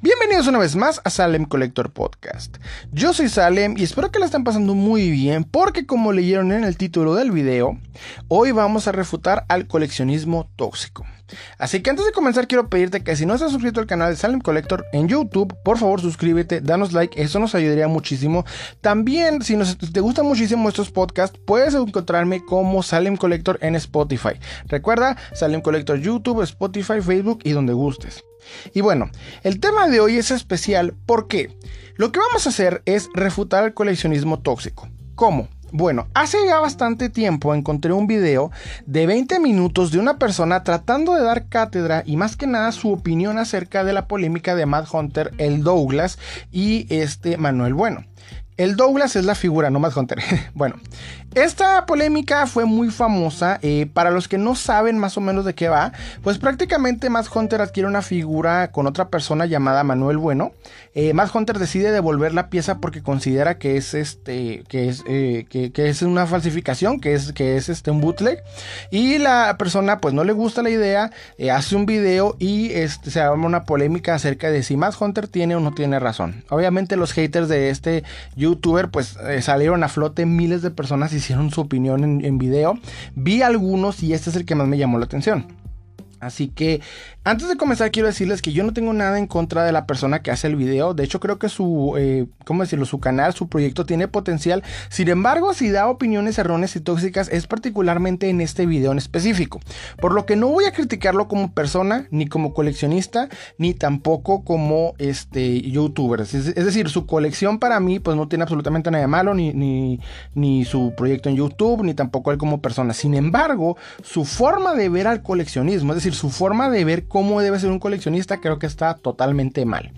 Bienvenidos una vez más a Salem Collector Podcast. Yo soy Salem y espero que la estén pasando muy bien porque como leyeron en el título del video, hoy vamos a refutar al coleccionismo tóxico. Así que antes de comenzar quiero pedirte que si no estás suscrito al canal de Salem Collector en YouTube, por favor suscríbete, danos like, eso nos ayudaría muchísimo. También si te gustan muchísimo estos podcasts, puedes encontrarme como Salem Collector en Spotify. Recuerda, Salem Collector YouTube, Spotify, Facebook y donde gustes. Y bueno, el tema de hoy es especial porque lo que vamos a hacer es refutar el coleccionismo tóxico. ¿Cómo? Bueno, hace ya bastante tiempo encontré un video de 20 minutos de una persona tratando de dar cátedra y más que nada su opinión acerca de la polémica de Matt Hunter, el Douglas y este Manuel Bueno. El Douglas es la figura, no Matt Hunter. bueno, esta polémica fue muy famosa. Eh, para los que no saben más o menos de qué va, pues prácticamente Matt Hunter adquiere una figura con otra persona llamada Manuel Bueno. Eh, Matt Hunter decide devolver la pieza porque considera que es este, que es, eh, que, es una falsificación, que es, que es este un bootleg. Y la persona pues no le gusta la idea, hace un video y este, se arma una polémica acerca de si Matt Hunter tiene o no tiene razón. Obviamente los haters de este youtuber pues salieron a flote miles de personas hicieron su opinión en, en video. Vi algunos y este es el que más me llamó la atención. Así que antes de comenzar quiero decirles que yo no tengo nada en contra de la persona que hace el video. De hecho creo que su, eh, ¿cómo decirlo? Su canal, su proyecto tiene potencial. Sin embargo, si da opiniones erróneas y tóxicas es particularmente en este video en específico. Por lo que no voy a criticarlo como persona, ni como coleccionista, ni tampoco como este youtuber. Es, decir, su colección para mí pues no tiene absolutamente nada malo, ni, ni, ni su proyecto en YouTube, ni tampoco él como persona. Sin embargo, su forma de ver al coleccionismo, es decir, su forma de ver cómo debe ser un coleccionista, creo que está totalmente mal.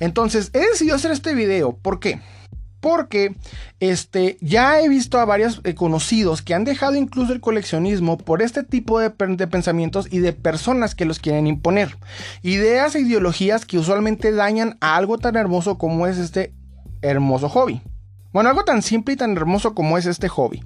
Entonces, he decidido hacer este video. ¿Por qué? Porque este, ya he visto a varios eh, conocidos que han dejado incluso el coleccionismo por este tipo de, de, pensamientos y de personas que los quieren imponer. Ideas e ideologías que usualmente dañan a algo tan hermoso como es este hermoso hobby. Bueno, algo tan simple y tan hermoso como es este hobby.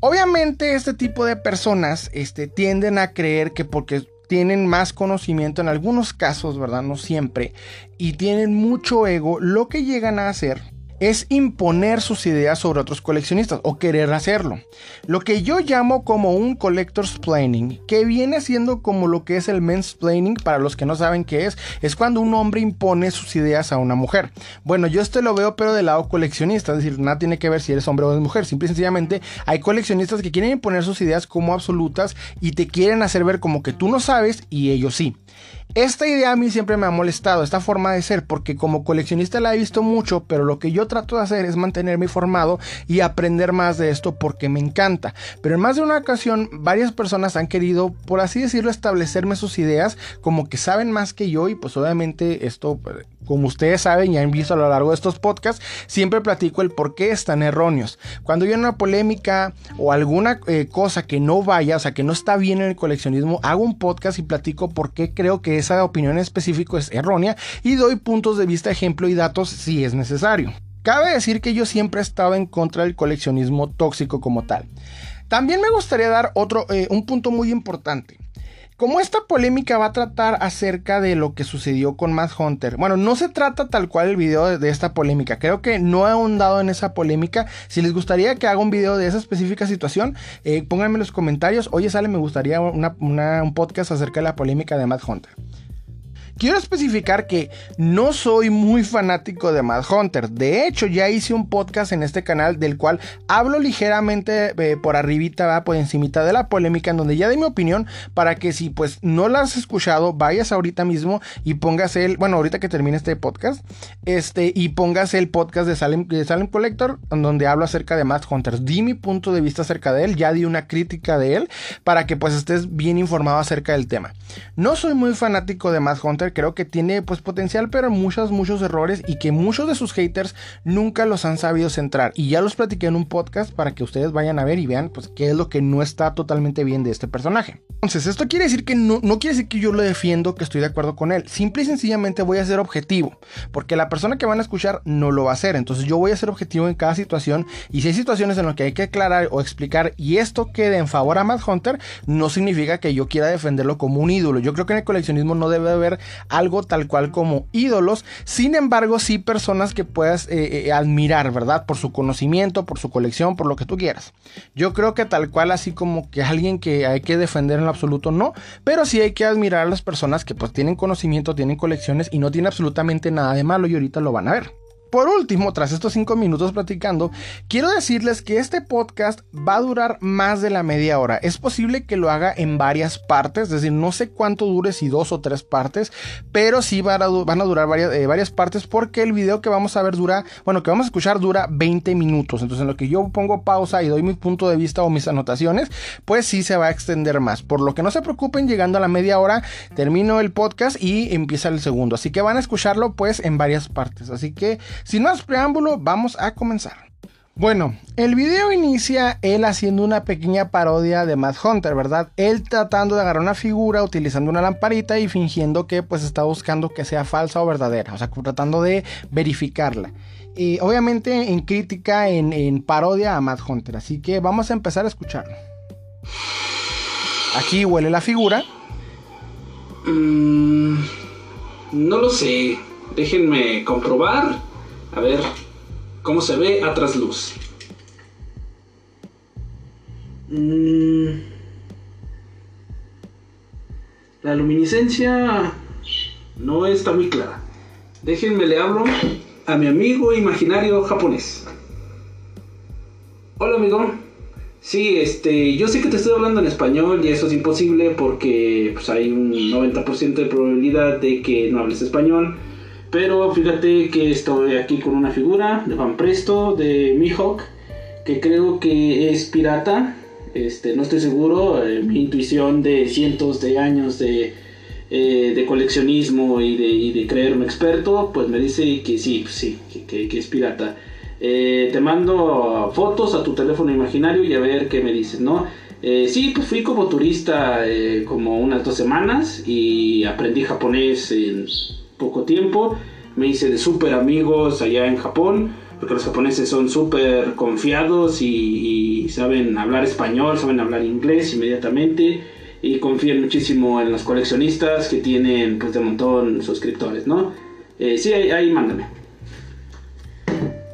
Obviamente este tipo de personas este, tienden a creer que porque tienen más conocimiento en algunos casos, ¿verdad? No siempre. Y tienen mucho ego, lo que llegan a hacer es imponer sus ideas sobre otros coleccionistas o querer hacerlo. Lo que yo llamo como un collector's planning, que viene siendo como lo que es el men's planning, para los que no saben qué es, es cuando un hombre impone sus ideas a una mujer. Bueno, yo este lo veo pero del lado coleccionista, es decir, nada tiene que ver si eres hombre o mujer, simple y sencillamente hay coleccionistas que quieren imponer sus ideas como absolutas y te quieren hacer ver como que tú no sabes y ellos sí. Esta idea a mí siempre me ha molestado, esta forma de ser, porque como coleccionista la he visto mucho, pero lo que yo trato de hacer es mantenerme informado y aprender más de esto porque me encanta. Pero en más de una ocasión, varias personas han querido, por así decirlo, establecerme sus ideas como que saben más que yo y pues obviamente esto pues, como ustedes saben y han visto a lo largo de estos podcasts, siempre platico el por qué están erróneos. Cuando hay una polémica o alguna eh, cosa que no vaya, o sea, que no está bien en el coleccionismo, hago un podcast y platico por qué creo que esa opinión en específico es errónea y doy puntos de vista, ejemplo y datos si es necesario. Cabe decir que yo siempre he estado en contra del coleccionismo tóxico como tal. También me gustaría dar otro, eh, un punto muy importante. Como esta polémica va a tratar acerca de lo que sucedió con Matt Hunter. Bueno, no se trata tal cual el video de, esta polémica. Creo que no he ahondado en esa polémica. Si les gustaría que haga un video de esa específica situación, eh, pónganme en los comentarios. Oye, sale, me gustaría un podcast acerca de la polémica de Matt Hunter. Quiero especificar que no soy muy fanático de Mad Hunter. De hecho, ya hice un podcast en este canal del cual hablo ligeramente eh, por arribita, va por encimita de la polémica, en donde ya di mi opinión para que si pues no la has escuchado, vayas ahorita mismo y pongas el, bueno, ahorita que termine este podcast, este, y pongas el podcast de Salem, de Salem Collector, donde hablo acerca de Mad Hunter. Di mi punto de vista acerca de él, ya di una crítica de él, para que pues estés bien informado acerca del tema. No soy muy fanático de Mad Hunter creo que tiene pues potencial, pero muchos, muchos errores y que muchos de sus haters nunca los han sabido centrar. Y ya los platiqué en un podcast para que ustedes vayan a ver y vean pues qué es lo que no está totalmente bien de este personaje. Entonces, esto quiere decir que no, no quiere decir que yo lo defiendo, que estoy de acuerdo con él. Simple y sencillamente voy a ser objetivo, porque la persona que van a escuchar no lo va a hacer. Entonces, yo voy a ser objetivo en cada situación. Y si hay situaciones en las que hay que aclarar o explicar y esto quede en favor a Matt Hunter, no significa que yo quiera defenderlo como un ídolo. Yo creo que en el coleccionismo no debe haber algo tal cual como ídolos, sin embargo sí personas que puedas eh, eh, admirar, ¿verdad? Por su conocimiento, por su colección, por lo que tú quieras. Yo creo que tal cual así como que alguien que hay que defender en lo absoluto no, pero sí hay que admirar a las personas que pues tienen conocimiento, tienen colecciones y no tienen absolutamente nada de malo y ahorita lo van a ver. Por último, tras estos cinco minutos platicando, quiero decirles que este podcast va a durar más de la media hora. Es posible que lo haga en varias partes, es decir, no sé cuánto dure, si dos o tres partes, pero sí van a, durar varias, eh, varias, partes porque el video que vamos a ver dura, bueno, que vamos a escuchar dura 20 minutos. Entonces, en lo que yo pongo pausa y doy mi punto de vista o mis anotaciones, pues sí se va a extender más. Por lo que no se preocupen, llegando a la media hora, termino el podcast y empieza el segundo. Así que van a escucharlo pues en varias partes. Así que sin más preámbulo, vamos a comenzar. Bueno, el video inicia él haciendo una pequeña parodia de Mad Hunter, ¿verdad? Él tratando de agarrar una figura utilizando una lamparita y fingiendo que pues está buscando que sea falsa o verdadera, o sea, tratando de verificarla. Y obviamente en crítica, en, parodia a Mad Hunter, así que vamos a empezar a escucharlo. Aquí huele la figura. Mm, no lo sé, déjenme comprobar. A ver, ¿cómo se ve a trasluz? Mm. la luminiscencia no está muy clara. Déjenme le hablo a mi amigo imaginario japonés. Hola amigo. Sí, este, yo sé que te estoy hablando en español y eso es imposible porque pues, hay un 90% de probabilidad de que no hables español. Pero fíjate que estoy aquí con una figura de Van Presto, de Mihawk, que creo que es pirata. Este, no estoy seguro, eh, mi intuición de cientos de años de, eh, coleccionismo y de, creerme experto, pues me dice que sí, pues sí, que, es pirata. Eh, te mando fotos a tu teléfono imaginario y a ver qué me dices, ¿no? sí, pues fui como turista como unas dos semanas y aprendí japonés en poco tiempo. Me hice de súper amigos allá en Japón, porque los japoneses son súper confiados y, saben hablar español, saben hablar inglés inmediatamente y confían muchísimo en los coleccionistas que tienen pues de montón suscriptores, ¿no? Eh, sí, ahí, mándame.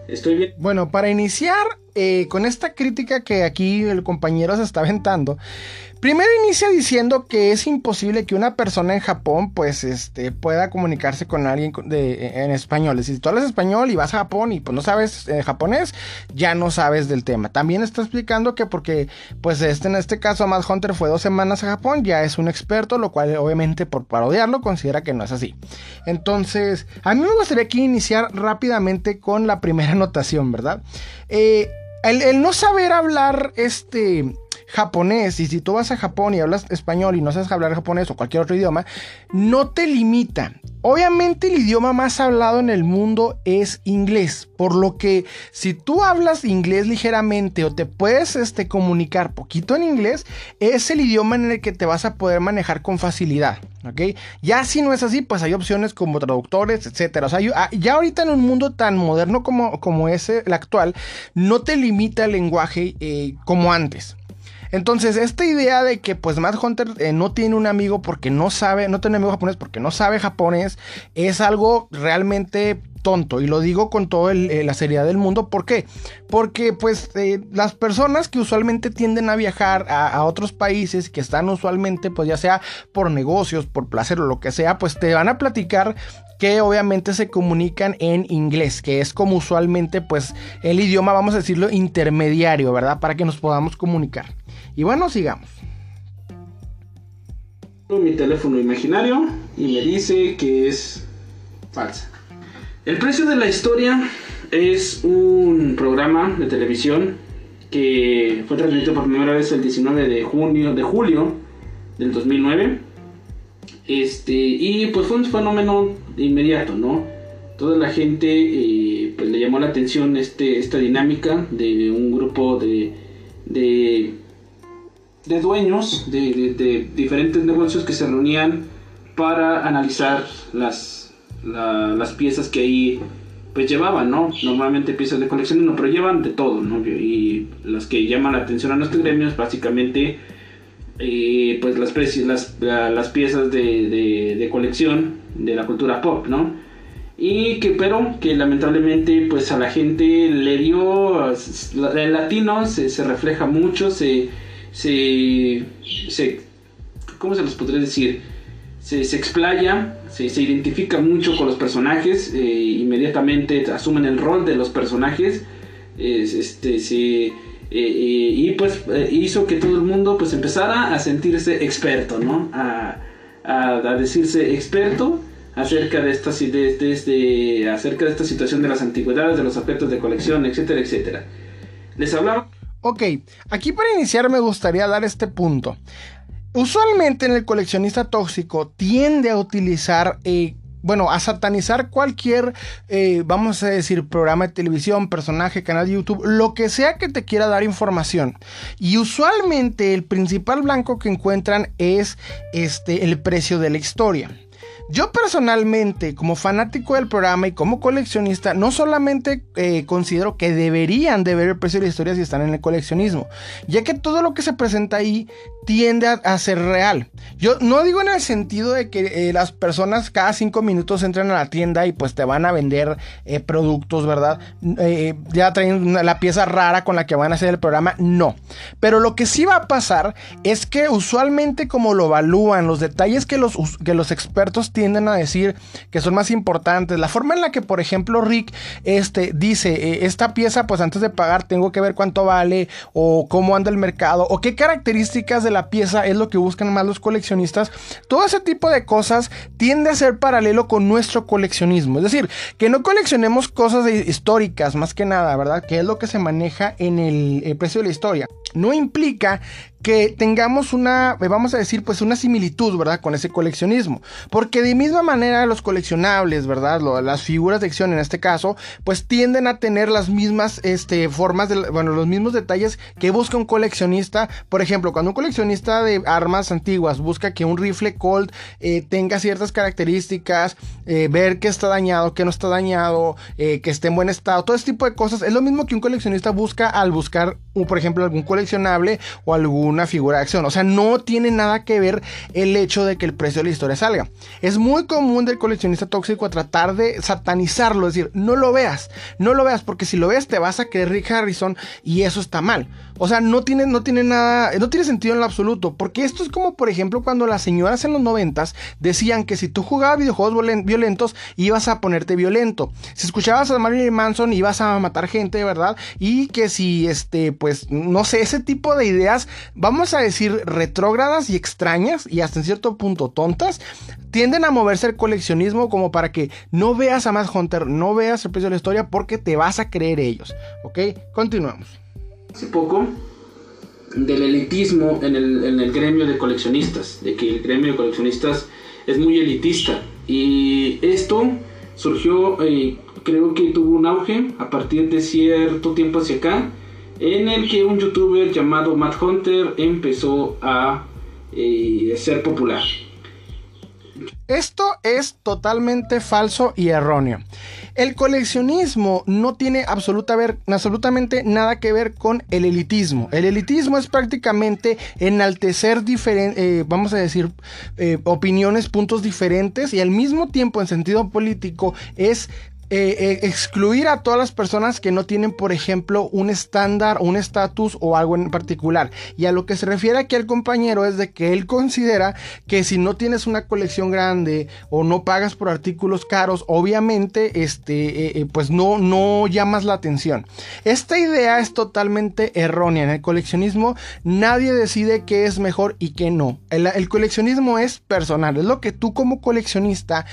Estoy bien. Bueno, para iniciar eh, con esta crítica que aquí el compañero se está aventando, Primero inicia diciendo que es imposible que una persona en Japón pues este, pueda comunicarse con alguien de, en español. si tú hablas español y vas a Japón y pues no sabes eh, japonés, ya no sabes del tema. También está explicando que porque pues este, en este caso Mad Hunter fue dos semanas a Japón, ya es un experto, lo cual obviamente por parodiarlo considera que no es así. Entonces, a mí me gustaría aquí iniciar rápidamente con la primera anotación, ¿verdad? Eh, el, el, no saber hablar este japonés y si tú vas a Japón y hablas español y no sabes hablar japonés o cualquier otro idioma, no te limita. Obviamente el idioma más hablado en el mundo es inglés, por lo que si tú hablas inglés ligeramente o te puedes este, comunicar poquito en inglés, es el idioma en el que te vas a poder manejar con facilidad. ¿ok? Ya si no es así, pues hay opciones como traductores, etcétera. O sea, ah, ya ahorita en un mundo tan moderno como, como es el actual, no te limita el lenguaje eh, como antes. Entonces, esta idea de que pues Matt Hunter eh, no tiene un amigo porque no sabe, no tiene amigo japonés porque no sabe japonés, es algo realmente tonto y lo digo con toda eh, la seriedad del mundo. ¿Por qué? Porque pues eh, las personas que usualmente tienden a viajar a, otros países que están usualmente pues ya sea por negocios, por placer o lo que sea, pues te van a platicar que obviamente se comunican en inglés, que es como usualmente pues el idioma, vamos a decirlo, intermediario, ¿verdad? Para que nos podamos comunicar. Y bueno, sigamos. Mi teléfono imaginario y me dice que es falsa. El precio de la historia es un programa de televisión que fue transmitido por primera vez el 19 de junio de julio del 2009. Este, y pues fue un fenómeno inmediato, ¿no? Toda la gente eh, pues le llamó la atención este, esta dinámica de un grupo de, de de dueños de, diferentes negocios que se reunían para analizar las, las piezas que ahí pues llevaban, ¿no? Normalmente piezas de colección, no, pero llevan de todo, ¿no? Y las que llaman la atención a nuestros gremios, básicamente, eh, pues las, las, las piezas de, de, colección de la cultura pop, ¿no? Y que, pero que lamentablemente, pues a la gente le dio, el latino se, se refleja mucho, se, se, se, ¿cómo se les podría decir? Se, se explaya, se, identifica mucho con los personajes, eh, inmediatamente asumen el rol de los personajes, este, eh, eh, y pues hizo que todo el mundo pues empezara a sentirse experto, ¿no? A, a, decirse experto acerca de, esta, de, de, acerca de esta situación de las antigüedades, de los objetos de colección, etcétera, etcétera. Les hablaba... Ok, aquí para iniciar me gustaría dar este punto. Usualmente en el coleccionista tóxico tiende a utilizar eh, bueno, a satanizar cualquier, eh, vamos a decir, programa de televisión, personaje, canal de YouTube, lo que sea que te quiera dar información. Y usualmente el principal blanco que encuentran es este, el precio de la historia. Yo personalmente, como fanático del programa y como coleccionista, no solamente eh, considero que deberían de ver el precio de la historia si están en el coleccionismo, ya que todo lo que se presenta ahí tiende a, ser real. Yo no digo en el sentido de que eh, las personas cada cinco minutos entran a la tienda y pues te van a vender eh, productos, ¿verdad? ya traen la pieza rara con la que van a hacer el programa, no. Pero lo que sí va a pasar es que usualmente como lo evalúan, los detalles que los, que los expertos tienden a decir que son más importantes. La forma en la que, por ejemplo, Rick este, dice, eh, esta pieza, pues antes de pagar tengo que ver cuánto vale o cómo anda el mercado o qué características de la pieza es lo que buscan más los coleccionistas. Todo ese tipo de cosas tiende a ser paralelo con nuestro coleccionismo. Es decir, que no coleccionemos cosas históricas más que nada, ¿verdad? Que es lo que se maneja en el precio de la historia. No implica que tengamos una, eh, vamos a decir, pues una similitud, ¿verdad? Con ese coleccionismo. Porque de misma manera los coleccionables, ¿verdad? las figuras de acción en este caso, pues tienden a tener las mismas este, formas, de, bueno, los mismos detalles que busca un coleccionista. Por ejemplo, cuando un coleccionista de armas antiguas busca que un rifle Colt eh, tenga ciertas características, eh, ver que está dañado, que no está dañado, que esté en buen estado, todo ese tipo de cosas, es lo mismo que un coleccionista busca al buscar, por ejemplo, algún coleccionable o algún una figura de acción. O sea, no tiene nada que ver el hecho de que el precio de la historia salga. Es muy común del coleccionista tóxico tratar de satanizarlo, es decir, no lo veas, no lo veas, porque si lo ves te vas a creer Rick Harrison y eso está mal. O sea, no tiene, no tiene nada, no tiene sentido en lo absoluto, porque esto es como, por ejemplo, cuando las señoras en los noventas decían que si tú jugabas videojuegos violentos, ibas a ponerte violento. Si escuchabas a Marilyn Manson, ibas a matar gente, ¿verdad? Y que si, este, pues, no sé, ese tipo de ideas vamos a decir, retrógradas y extrañas y hasta en cierto punto tontas, tienden a moverse el coleccionismo como para que no veas a más Hunter, no veas el precio de la historia porque te vas a creer ellos. ¿Ok? Continuamos. Hace poco del elitismo en el, gremio de coleccionistas, de que el gremio de coleccionistas es muy elitista y esto surgió, eh, creo que tuvo un auge a partir de cierto tiempo hacia acá en el que un youtuber llamado Matt Hunter empezó a eh, ser popular. Esto es totalmente falso y erróneo. El coleccionismo no tiene absolutamente nada que ver con el elitismo. El elitismo es prácticamente enaltecer diferentes, eh, vamos a decir, eh, opiniones, puntos diferentes y al mismo tiempo en sentido político es eh, eh, excluir a todas las personas que no tienen, por ejemplo, un estándar, un estatus o algo en particular. Y a lo que se refiere aquí el compañero es de que él considera que si no tienes una colección grande o no pagas por artículos caros, obviamente, este, eh, pues no, no llamas la atención. Esta idea es totalmente errónea. En el coleccionismo nadie decide qué es mejor y qué no. El, coleccionismo es personal. Es lo que tú como coleccionista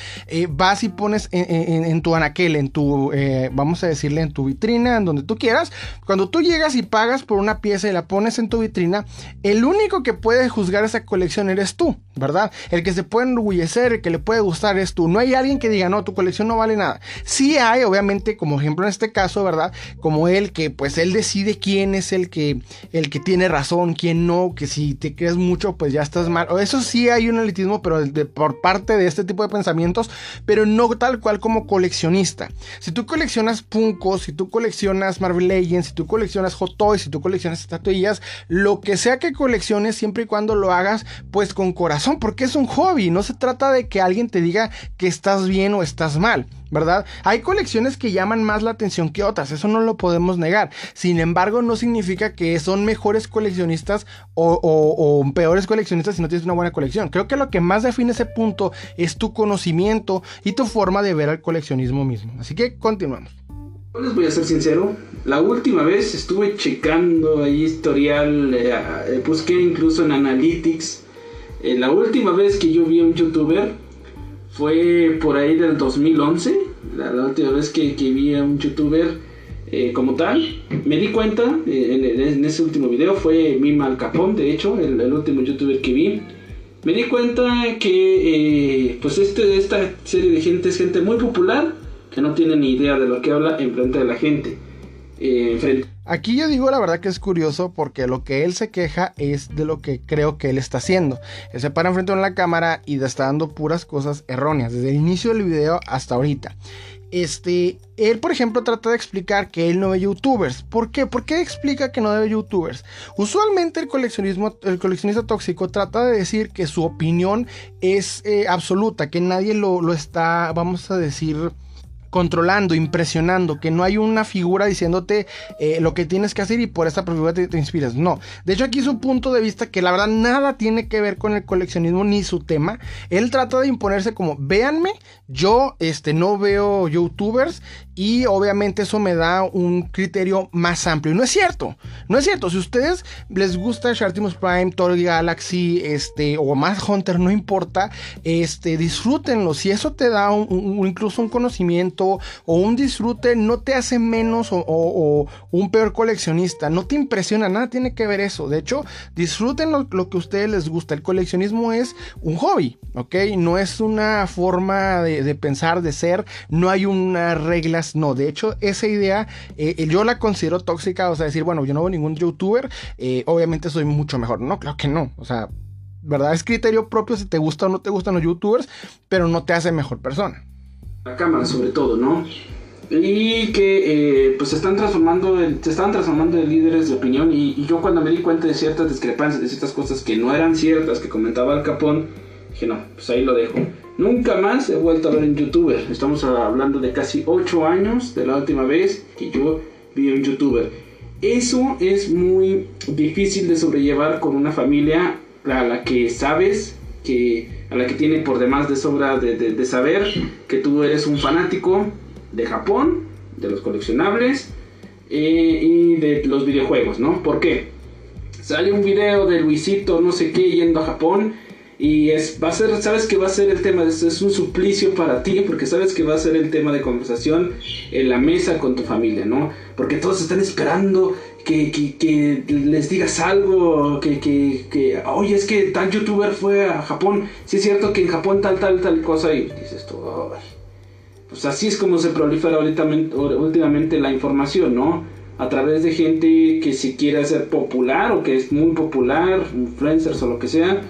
vas y pones en, en tu anaquel en tu, eh, vamos a decirle, en tu vitrina, en donde tú quieras. Cuando tú llegas y pagas por una pieza y la pones en tu vitrina, el único que puede juzgar esa colección eres tú, ¿verdad? El que se puede enorgullecer, el que le puede gustar es tú. No hay alguien que diga, no, tu colección no vale nada. Sí hay, obviamente, como ejemplo en este caso, ¿verdad? Como él, que pues él decide quién es el que, el que tiene razón, quién no, que si te crees mucho, pues ya estás mal. Eso sí hay un elitismo, pero por parte de este tipo de pensamientos, pero no tal cual como coleccionista. Si tú coleccionas Punkos, si tú coleccionas Marvel Legends, si tú coleccionas Hot Toys, si tú coleccionas estatuillas, lo que sea que colecciones, siempre y cuando lo hagas pues con corazón razón, porque es un hobby, no se trata de que alguien te diga que estás bien o estás mal. ¿Verdad? Hay colecciones que llaman más la atención que otras, eso no lo podemos negar. Sin embargo, no significa que son mejores coleccionistas o, peores coleccionistas si no tienes una buena colección. Creo que lo que más define ese punto es tu conocimiento y tu forma de ver al coleccionismo mismo. Así que continuamos. Les voy a ser sincero, la última vez estuve checando ahí historial, eh, eh, busqué incluso en Analytics. Eh, la última vez que yo vi a un youtuber fue por ahí del 2011, la, última vez que, vi a un youtuber eh, como tal. Me di cuenta en, ese último video, fue Mima Al Capón, de hecho, el, último youtuber que vi. Me di cuenta que eh, pues este, esta serie de gente es gente muy popular que no tiene ni idea de lo que habla en frente de la gente. Eh, Aquí yo digo la verdad que es curioso porque lo que él se queja es de lo que creo que él está haciendo. Él se para enfrente de la cámara y está dando puras cosas erróneas desde el inicio del video hasta ahorita. Este, él por ejemplo trata de explicar que él no ve youtubers. ¿Por qué? ¿Por qué explica que no ve youtubers? Usualmente el coleccionismo, el coleccionista tóxico trata de decir que su opinión es eh, absoluta, que nadie lo, lo está, vamos a decir, controlando, impresionando, que no hay una figura diciéndote eh, lo que tienes que hacer y por esa figura te, inspiras. No, de hecho aquí es un punto de vista que la verdad nada tiene que ver con el coleccionismo ni su tema. Él trata de imponerse como, véanme, yo este, no veo youtubers y obviamente eso me da un criterio más amplio. Y no es cierto, no es cierto. Si a ustedes les gusta Shartimus Prime, Thor Galaxy, este, o más Hunter, no importa, este, disfrútenlo. Si eso te da incluso un conocimiento, o un disfrute no te hace menos o, un peor coleccionista. No te impresiona, nada tiene que ver eso. De hecho, disfruten lo, que a ustedes les gusta. El coleccionismo es un hobby, ¿ok? No es una forma de, pensar, de ser. No hay unas reglas, no. De hecho, esa idea eh, yo la considero tóxica. O sea, decir, bueno, yo no veo ningún youtuber, eh, obviamente soy mucho mejor. No, claro que no. O sea, ¿verdad? Es criterio propio si te gusta o no te gustan los youtubers, pero no te hace mejor persona cámara sobre todo, ¿no? Y que eh, pues se están transformando, se estaban transformando en líderes de opinión y, yo cuando me di cuenta de ciertas discrepancias, de ciertas cosas que no eran ciertas, que comentaba Al Capón, dije no, pues ahí lo dejo. Nunca más he vuelto a ver en youtuber. Estamos hablando de casi 8 años de la última vez que yo vi un youtuber. Eso es muy difícil de sobrellevar con una familia a la que sabes que a la que tiene por demás de sobra de, saber que tú eres un fanático de Japón, de los coleccionables eh, y de los videojuegos, ¿no? ¿Por qué? Sale un video de Luisito no sé qué yendo a Japón y es, va a ser, sabes que va a ser el tema, es, un suplicio para ti porque sabes que va a ser el tema de conversación en la mesa con tu familia, ¿no? Porque todos están esperando que, les digas algo, que, que, oye, es que tal youtuber fue a Japón, si es cierto que en Japón tal, tal, tal cosa, y dices tú, pues así es como se prolifera ahorita, últimamente la información, ¿no? A través de gente que se quiere hacer popular o que es muy popular, influencers o lo que sea,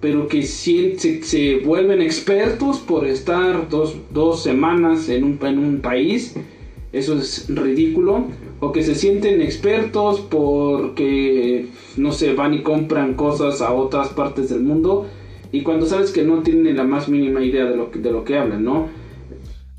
pero que se, vuelven expertos por estar dos, dos semanas en un, en un país eso es ridículo, o que se sienten expertos porque, no sé, van y compran cosas a otras partes del mundo y cuando sabes que no tienen la más mínima idea de lo de lo que hablan, ¿no?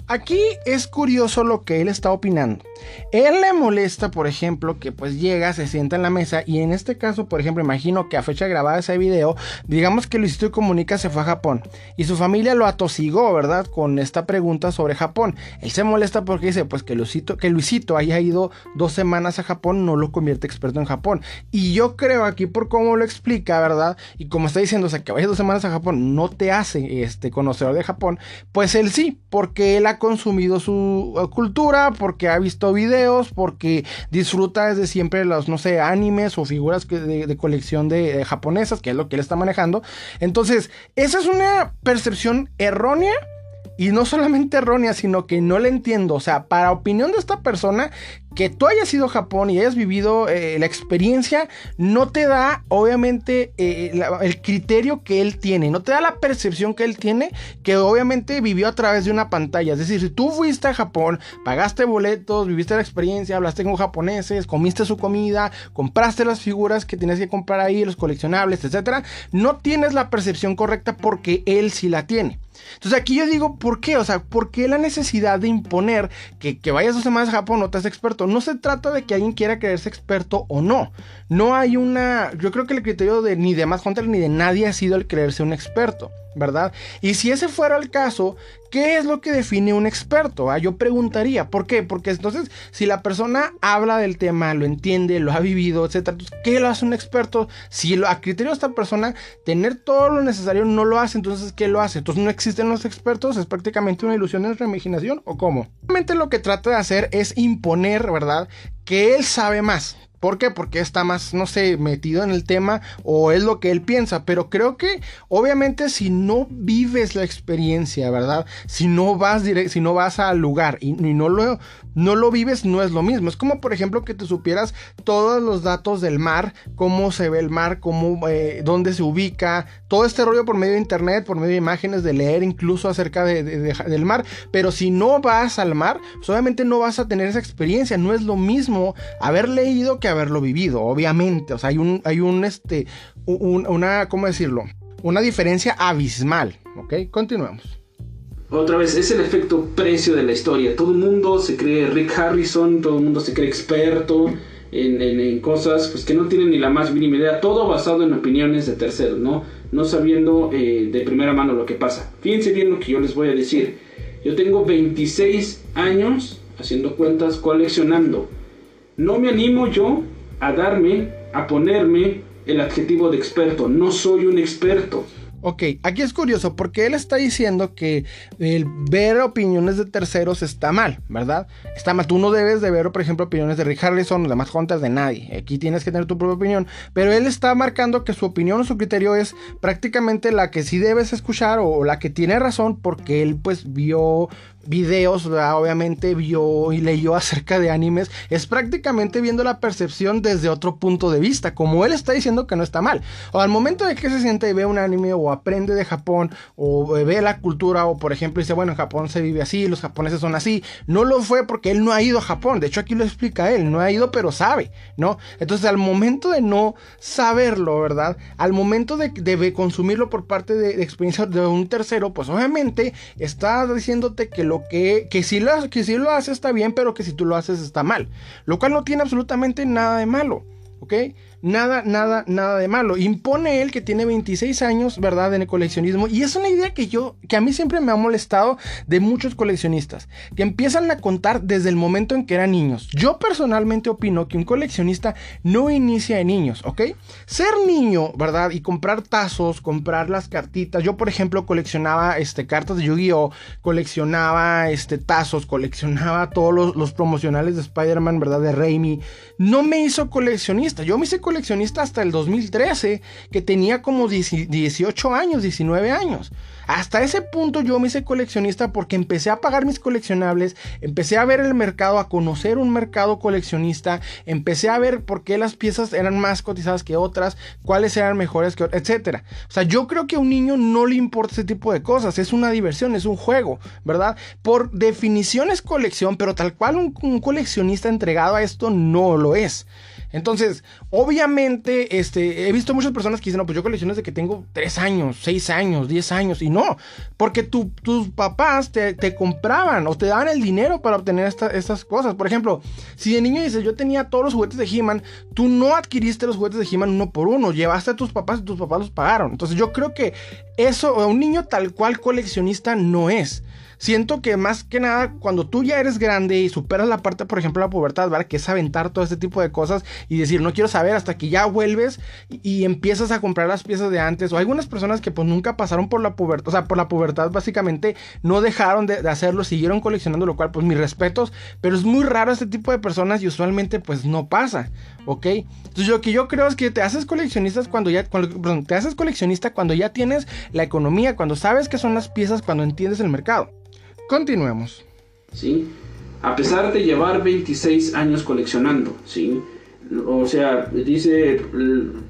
Aquí es curioso lo que él está opinando. Él le molesta, por ejemplo, que pues llega, se sienta en la mesa y en este caso, por ejemplo, imagino que a fecha grabada ese video, digamos que Luisito Comunica se fue a Japón y su familia lo atosigó, ¿verdad? Con esta pregunta sobre Japón. Él se molesta porque dice, pues que Luisito, que Luisito haya ido dos semanas a Japón no lo convierte experto en Japón. Y yo creo aquí por cómo lo explica, ¿verdad? Y como está diciendo, o sea, que vaya dos semanas a Japón no te hace este conocedor de Japón, pues él sí, porque él ha consumido su cultura, porque ha visto videos, porque disfruta desde siempre los, no sé, animes o figuras de, colección de, japonesas, que es lo que él está manejando. Entonces, esa es una percepción errónea. Y no solamente errónea, sino que no le entiendo. O sea, para opinión de esta persona, que tú hayas ido a Japón y hayas vivido eh, la experiencia, no te da, obviamente, eh, el criterio que él tiene, no te da la percepción que él tiene, que obviamente vivió a través de una pantalla. Es decir, si tú fuiste a Japón, pagaste boletos, viviste la experiencia, hablaste con japoneses, comiste su comida, compraste las figuras que tienes que comprar ahí, los coleccionables, etcétera, no tienes la percepción correcta porque él sí la tiene. Entonces aquí yo digo, ¿por qué? O sea, ¿por qué la necesidad de imponer que, que vayas dos semanas a Japón no te haces experto? No se trata de que alguien quiera creerse experto o no. No hay una... Yo creo que el criterio de ni de más Hunter ni de nadie ha sido el creerse un experto. ¿Verdad? Y si ese fuera el caso, ¿qué es lo que define un experto? Ah, yo preguntaría, ¿por qué? Porque entonces, si la persona habla del tema, lo entiende, lo ha vivido, etcétera, ¿qué lo hace un experto? Si lo, a criterio de esta persona, tener todo lo necesario no lo hace, entonces, ¿qué lo hace? Entonces, ¿no existen los expertos? ¿Es prácticamente una ilusión de nuestra imaginación o cómo? Realmente lo que trata de hacer es imponer, ¿verdad? Que él sabe más. ¿Por qué? Porque está más, no sé, metido en el tema o es lo que él piensa. Pero creo que, obviamente, si no vives la experiencia, ¿verdad? Si no vas, si no vas al lugar y, no, lo, no lo vives, no es lo mismo. Es como, por ejemplo, que te supieras todos los datos del mar, cómo se ve el mar, cómo, eh, dónde se ubica, todo este rollo por medio de internet, por medio de imágenes, de leer incluso acerca del mar. Pero si no vas al mar, pues obviamente no vas a tener esa experiencia. No es lo mismo haber leído que haberlo vivido, obviamente. O sea, hay un, hay un, este, una, ¿cómo decirlo? Una diferencia abismal, ¿ok? Continuemos. Otra vez, es el efecto precio de la historia. Todo el mundo se cree Rick Harrison, todo el mundo se cree experto en, en, cosas pues, que no tienen ni la más mínima idea. Todo basado en opiniones de terceros, ¿no? No sabiendo eh, de primera mano lo que pasa. Fíjense bien lo que yo les voy a decir. Yo tengo 26 años haciendo cuentas, coleccionando. No me animo yo a darme, a ponerme el adjetivo de experto. No soy un experto. Ok, aquí es curioso porque él está diciendo que el ver opiniones de terceros está mal, ¿verdad? Está mal. Tú no debes de ver, por ejemplo, opiniones de Rick Harrison o de más juntas de nadie. Aquí tienes que tener tu propia opinión. Pero él está marcando que su opinión o su criterio es prácticamente la que sí debes escuchar o la que tiene razón porque él pues vio videos, obviamente vio y leyó acerca de animes, es prácticamente viendo la percepción desde otro punto de vista, como él está diciendo que no está mal. O al momento de que se siente y ve un anime o aprende de Japón o ve la cultura o por ejemplo dice, bueno, en Japón se vive así, los japoneses son así, no lo fue porque él no ha ido a Japón, de hecho aquí lo explica él, no ha ido pero sabe, ¿no? Entonces al momento de no saberlo, ¿verdad? Al momento de, de consumirlo por parte de, experiencia de un tercero, pues obviamente está diciéndote que lo que, si lo, que si lo hace está bien, pero que si tú lo haces está mal. Lo cual no tiene absolutamente nada de malo. ¿Ok? Nada, nada, nada de malo. Impone él que tiene 26 años, ¿verdad? En el coleccionismo. Y es una idea que yo, que a mí siempre me ha molestado de muchos coleccionistas. Que empiezan a contar desde el momento en que eran niños. Yo personalmente opino que un coleccionista no inicia de niños, ¿ok? Ser niño, ¿verdad? Y comprar tazos, comprar las cartitas. Yo, por ejemplo, coleccionaba este, cartas de Yu-Gi-Oh! Coleccionaba este, tazos, coleccionaba todos los, los promocionales de Spider-Man, ¿verdad? De Raimi. No me hizo coleccionista. Yo me hice coleccionista coleccionista hasta el 2013, que tenía como 18 años, 19 años. Hasta ese punto yo me hice coleccionista porque empecé a pagar mis coleccionables, empecé a ver el mercado, a conocer un mercado coleccionista, empecé a ver por qué las piezas eran más cotizadas que otras, cuáles eran mejores que otras, etc. O sea, yo creo que a un niño no le importa ese tipo de cosas, es una diversión, es un juego, ¿verdad? Por definición es colección, pero tal cual un coleccionista entregado a esto no lo es. Entonces, obviamente, este, he visto muchas personas que dicen, no, pues yo colecciono desde que tengo 3 años, 6 años, 10 años, y no, porque tus papás te, compraban o te daban el dinero para obtener estas cosas. Por ejemplo, si de niño dices, yo tenía todos los juguetes de He-Man, tú no adquiriste los juguetes de He-Man uno por uno, llevaste a tus papás y tus papás los pagaron. Entonces, yo creo que eso, un niño tal cual coleccionista no es siento que más que nada cuando tú ya eres grande y superas la parte, por ejemplo, la pubertad, ¿verdad? Que es aventar todo este tipo de cosas y decir, no quiero saber hasta que ya vuelves y, empiezas a comprar las piezas de antes. O algunas personas que pues nunca pasaron por la pubertad, o sea, por la pubertad básicamente no dejaron de, hacerlo, siguieron coleccionando, lo cual pues mis respetos, pero es muy raro este tipo de personas y usualmente pues no pasa, ¿ok? Entonces lo que yo creo es que te haces coleccionistas cuando ya, perdón, te haces coleccionista cuando ya tienes la economía, cuando sabes qué son las piezas, cuando entiendes el mercado. Continuemos. Sí. a pesar de llevar 26 años coleccionando, ¿sí? O sea, dice,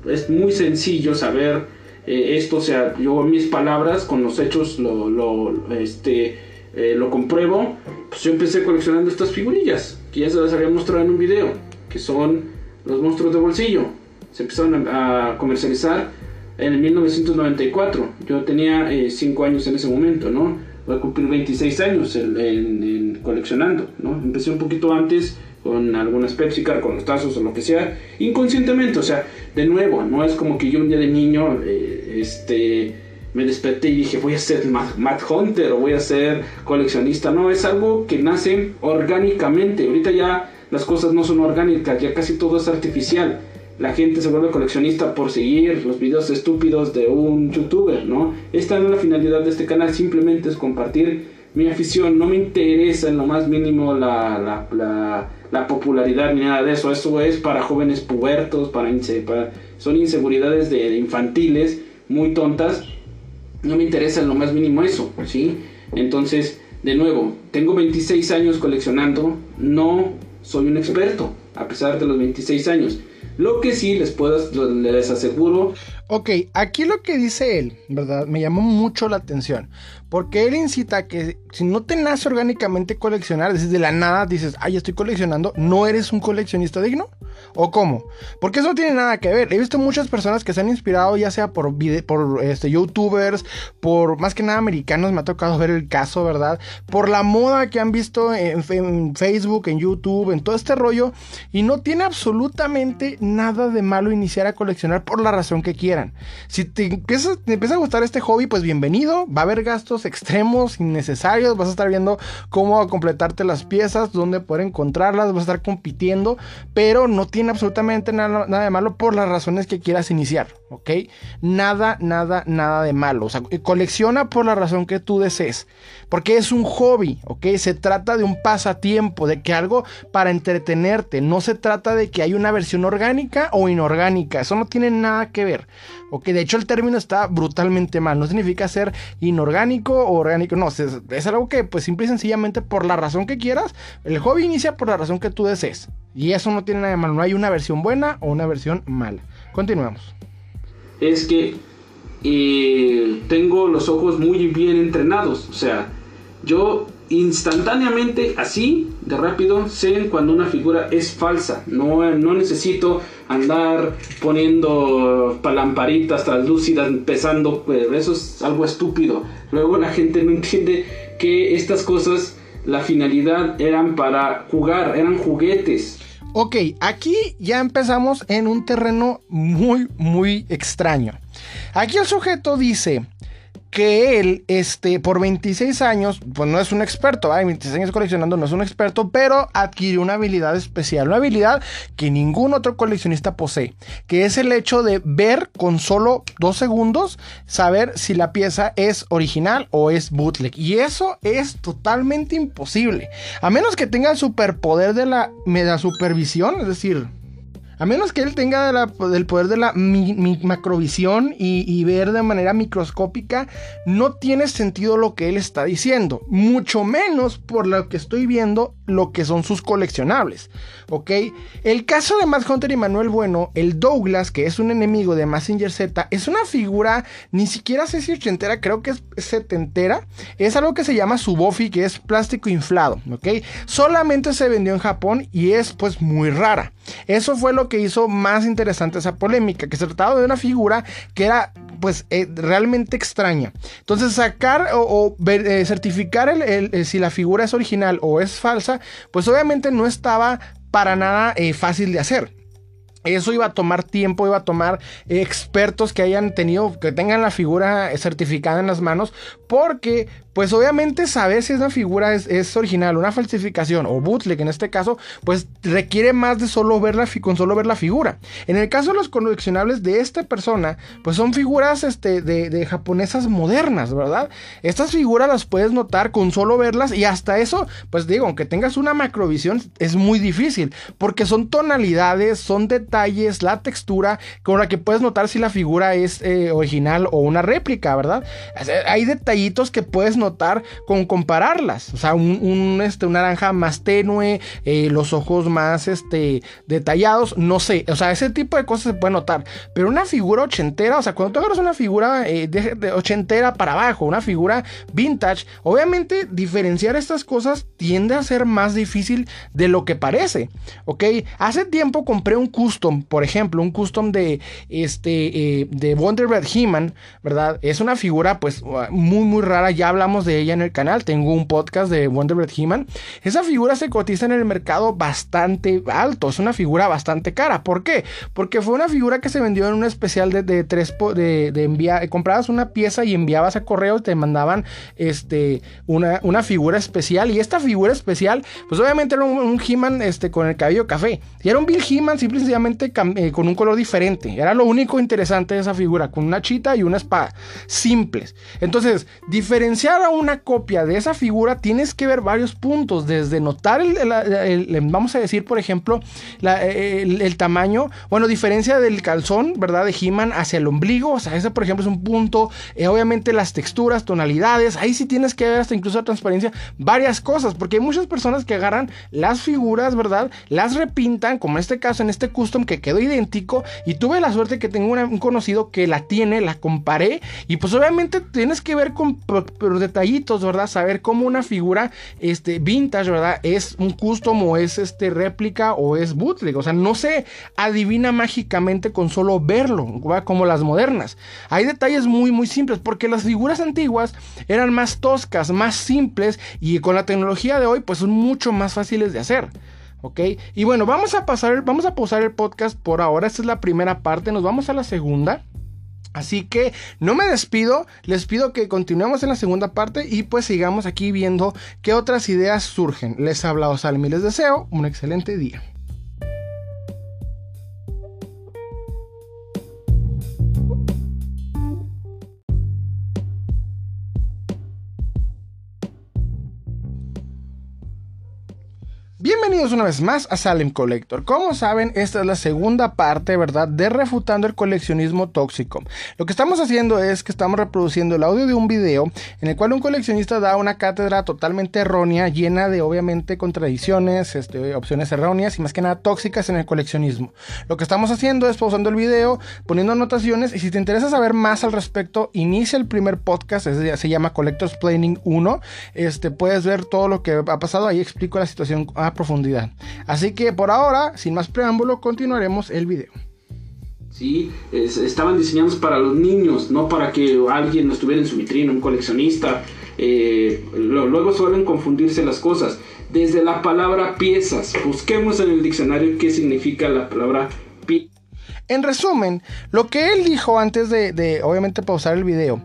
es muy sencillo saber eh, esto, o sea, yo mis palabras con los hechos lo, este, eh, lo compruebo. Pues yo empecé coleccionando estas figurillas, que ya se las había mostrado en un video, que son los monstruos de bolsillo. Se empezaron a, comercializar en el 1994. Yo tenía 5 eh, años en ese momento, ¿no? Voy a cumplir 26 años en, coleccionando, ¿no? Empecé un poquito antes con algunas Pepsi con los tazos o lo que sea, inconscientemente, o sea, de nuevo, no es como que yo un día de niño, eh, este, me desperté y dije, voy a ser Matt Hunter o voy a ser coleccionista, no, es algo que nace orgánicamente, ahorita ya las cosas no son orgánicas, ya casi todo es artificial, la gente se vuelve coleccionista por seguir los videos estúpidos de un youtuber, ¿no? Esta no es la finalidad de este canal, simplemente es compartir mi afición, no me interesa en lo más mínimo la, la, la, popularidad ni nada de eso, eso es para jóvenes pubertos, para, son inseguridades de, infantiles muy tontas, no me interesa en lo más mínimo eso, ¿sí? Entonces, de nuevo, tengo 26 años coleccionando, no soy un experto, a pesar de los 26 años. Lo que sí les puedo, les aseguro. Ok, aquí lo que dice él, ¿verdad? Me llamó mucho la atención. Porque él incita que si no te nace orgánicamente coleccionar, desde la nada dices, ay, estoy coleccionando, no eres un coleccionista digno. ¿O cómo? Porque eso no tiene nada que ver. He visto muchas personas que se han inspirado, ya sea por, por este, youtubers, por más que nada americanos, me ha tocado ver el caso, ¿verdad? Por la moda que han visto en, Facebook, en YouTube, en todo este rollo. Y no tiene absolutamente nada de malo iniciar a coleccionar por la razón que quieran. Si te empieza, a gustar este hobby, pues bienvenido. Va a haber gastos extremos, innecesarios. Vas a estar viendo cómo completarte las piezas, dónde poder encontrarlas, vas a estar compitiendo. Pero no tiene absolutamente nada, nada, de malo por las razones que quieras iniciar, ¿ok? Nada, nada, nada de malo. O sea, colecciona por la razón que tú desees. Porque es un hobby, ¿ok? Se trata de un pasatiempo, de que algo para entretenerte. No se trata de que hay una versión orgánica o inorgánica. Eso no tiene nada que ver. ¿Ok? De hecho, el término está brutalmente mal. No significa ser inorgánico o orgánico. No, es, algo que, pues, simple y sencillamente por la razón que quieras. El hobby inicia por la razón que tú desees. Y eso no tiene nada de malo. No hay una versión buena o una versión mala. Continuamos. Es que eh, tengo los ojos muy bien entrenados. O sea, yo instantáneamente, así de rápido, sé cuando una figura es falsa. No, no necesito andar poniendo palamparitas translúcidas, empezando, pues eso es algo estúpido. Luego la gente no entiende que estas cosas, la finalidad eran para jugar, eran juguetes. Ok, aquí ya empezamos en un terreno muy, muy extraño. Aquí el sujeto dice, que él, este, por 26 años, pues no es un experto, hay 26 años coleccionando, no es un experto, pero adquirió una habilidad especial, una habilidad que ningún otro coleccionista posee, que es el hecho de ver con solo dos segundos, saber si la pieza es original o es bootleg. Y eso es totalmente imposible, a menos que tenga el superpoder de la, de supervisión, es decir, a menos que él tenga el poder de la macrovisión y, ver de manera microscópica, no tiene sentido lo que él está diciendo. Mucho menos por lo que estoy viendo, lo que son sus coleccionables. ¿Ok? El caso de Matt Hunter y Manuel Bueno, el Douglas, que es un enemigo de Massinger Z, es una figura, ni siquiera sé si ochentera, creo que es setentera. Es algo que se llama Subofi, que es plástico inflado. ¿Ok? Solamente se vendió en Japón y es pues muy rara. Eso fue lo que hizo más interesante esa polémica, que se trataba de una figura que era pues eh, realmente extraña. Entonces sacar o, eh, certificar el, si la figura es original o es falsa, pues obviamente no estaba para nada eh, fácil de hacer. Eso iba a tomar tiempo, iba a tomar expertos que hayan tenido, que tengan la figura certificada en las manos, porque pues obviamente saber si esa figura es, original, una falsificación o bootleg en este caso, pues requiere más de solo ver la, con solo ver la figura. En el caso de los coleccionables de esta persona, pues son figuras este, de, japonesas modernas, ¿verdad? Estas figuras las puedes notar con solo verlas y hasta eso, pues digo, aunque tengas una macrovisión, es muy difícil, porque son tonalidades, son detalles, detalles, la textura, con la que puedes notar si la figura es eh, original o una réplica, ¿verdad? hay detallitos que puedes notar con compararlas. O sea, un, este, naranja más tenue, eh, los ojos más este, detallados, no sé. O sea, ese tipo de cosas se puede notar. Pero una figura ochentera, o sea, cuando tú agarras una figura eh, de, ochentera para abajo, una figura vintage, obviamente diferenciar estas cosas tiende a ser más difícil de lo que parece. ¿Ok? Hace tiempo compré un por ejemplo, un custom de este de Wonder Red He-Man, ¿verdad? Es una figura pues muy muy rara, ya hablamos de ella en el canal, tengo un podcast de Wonder Bread He-Man. Esa figura se cotiza en el mercado bastante alto, es una figura bastante cara. ¿Por qué? Porque fue una figura que se vendió en un especial de, de tres, de, de enviar, comprabas una pieza y enviabas a correo y te mandaban este, una, una figura especial. Y esta figura especial, pues obviamente era un, He-Man este, con el cabello café. Y era un Bill He-Man simplemente eh, con un color diferente. Era lo único interesante de esa figura, con una chita y una espada. Simples. Entonces, diferenciar a una copia de esa figura tienes que ver varios puntos, desde notar el, vamos a decir, por ejemplo, el, tamaño, bueno, diferencia del calzón, ¿verdad? De He-Man hacia el ombligo, o sea, ese por ejemplo es un punto, eh, obviamente las texturas, tonalidades, ahí sí tienes que ver hasta incluso la transparencia, varias cosas, porque hay muchas personas que agarran las figuras, ¿verdad? Las repintan, como en este caso, en este custom que quedó idéntico, y tuve la suerte que tengo un conocido que la tiene, la comparé, y pues obviamente tienes que ver con detallitos, ¿verdad? Saber cómo una figura este, vintage, ¿verdad? Es un custom o es este, réplica o es bootleg. O sea, no se adivina mágicamente con solo verlo, como las modernas. Hay detalles muy, muy simples porque las figuras antiguas eran más toscas, más simples y con la tecnología de hoy pues son mucho más fáciles de hacer. ¿Ok? Y bueno, vamos a pasar, vamos a pausar el podcast por ahora. Esta es la primera parte, nos vamos a la segunda. Así que no me despido, les pido que continuemos en la segunda parte y pues sigamos aquí viendo qué otras ideas surgen. Les ha hablado Salmi y les deseo un excelente día. Bienvenidos una vez más a Salem Collector. Como saben, esta es la segunda parte, ¿verdad?, de refutando el coleccionismo tóxico. Lo que estamos haciendo es que estamos reproduciendo el audio de un video en el cual un coleccionista da una cátedra totalmente errónea, llena de obviamente contradicciones, este, opciones erróneas y más que nada tóxicas en el coleccionismo. Lo que estamos haciendo es pausando el video, poniendo anotaciones y si te interesa saber más al respecto, inicia el primer podcast, se llama Collectors Planning 1. Este, puedes ver todo lo que ha pasado, ahí explico la situación profundidad. Así que por ahora, sin más preámbulo, continuaremos el video. Sí, estaban diseñados para los niños, no para que alguien lo estuviera en su vitrina, un coleccionista. Eh, luego suelen confundirse las cosas. Desde la palabra piezas, busquemos en el diccionario qué significa la palabra pieza. En resumen, lo que él dijo antes de, de obviamente pausar el video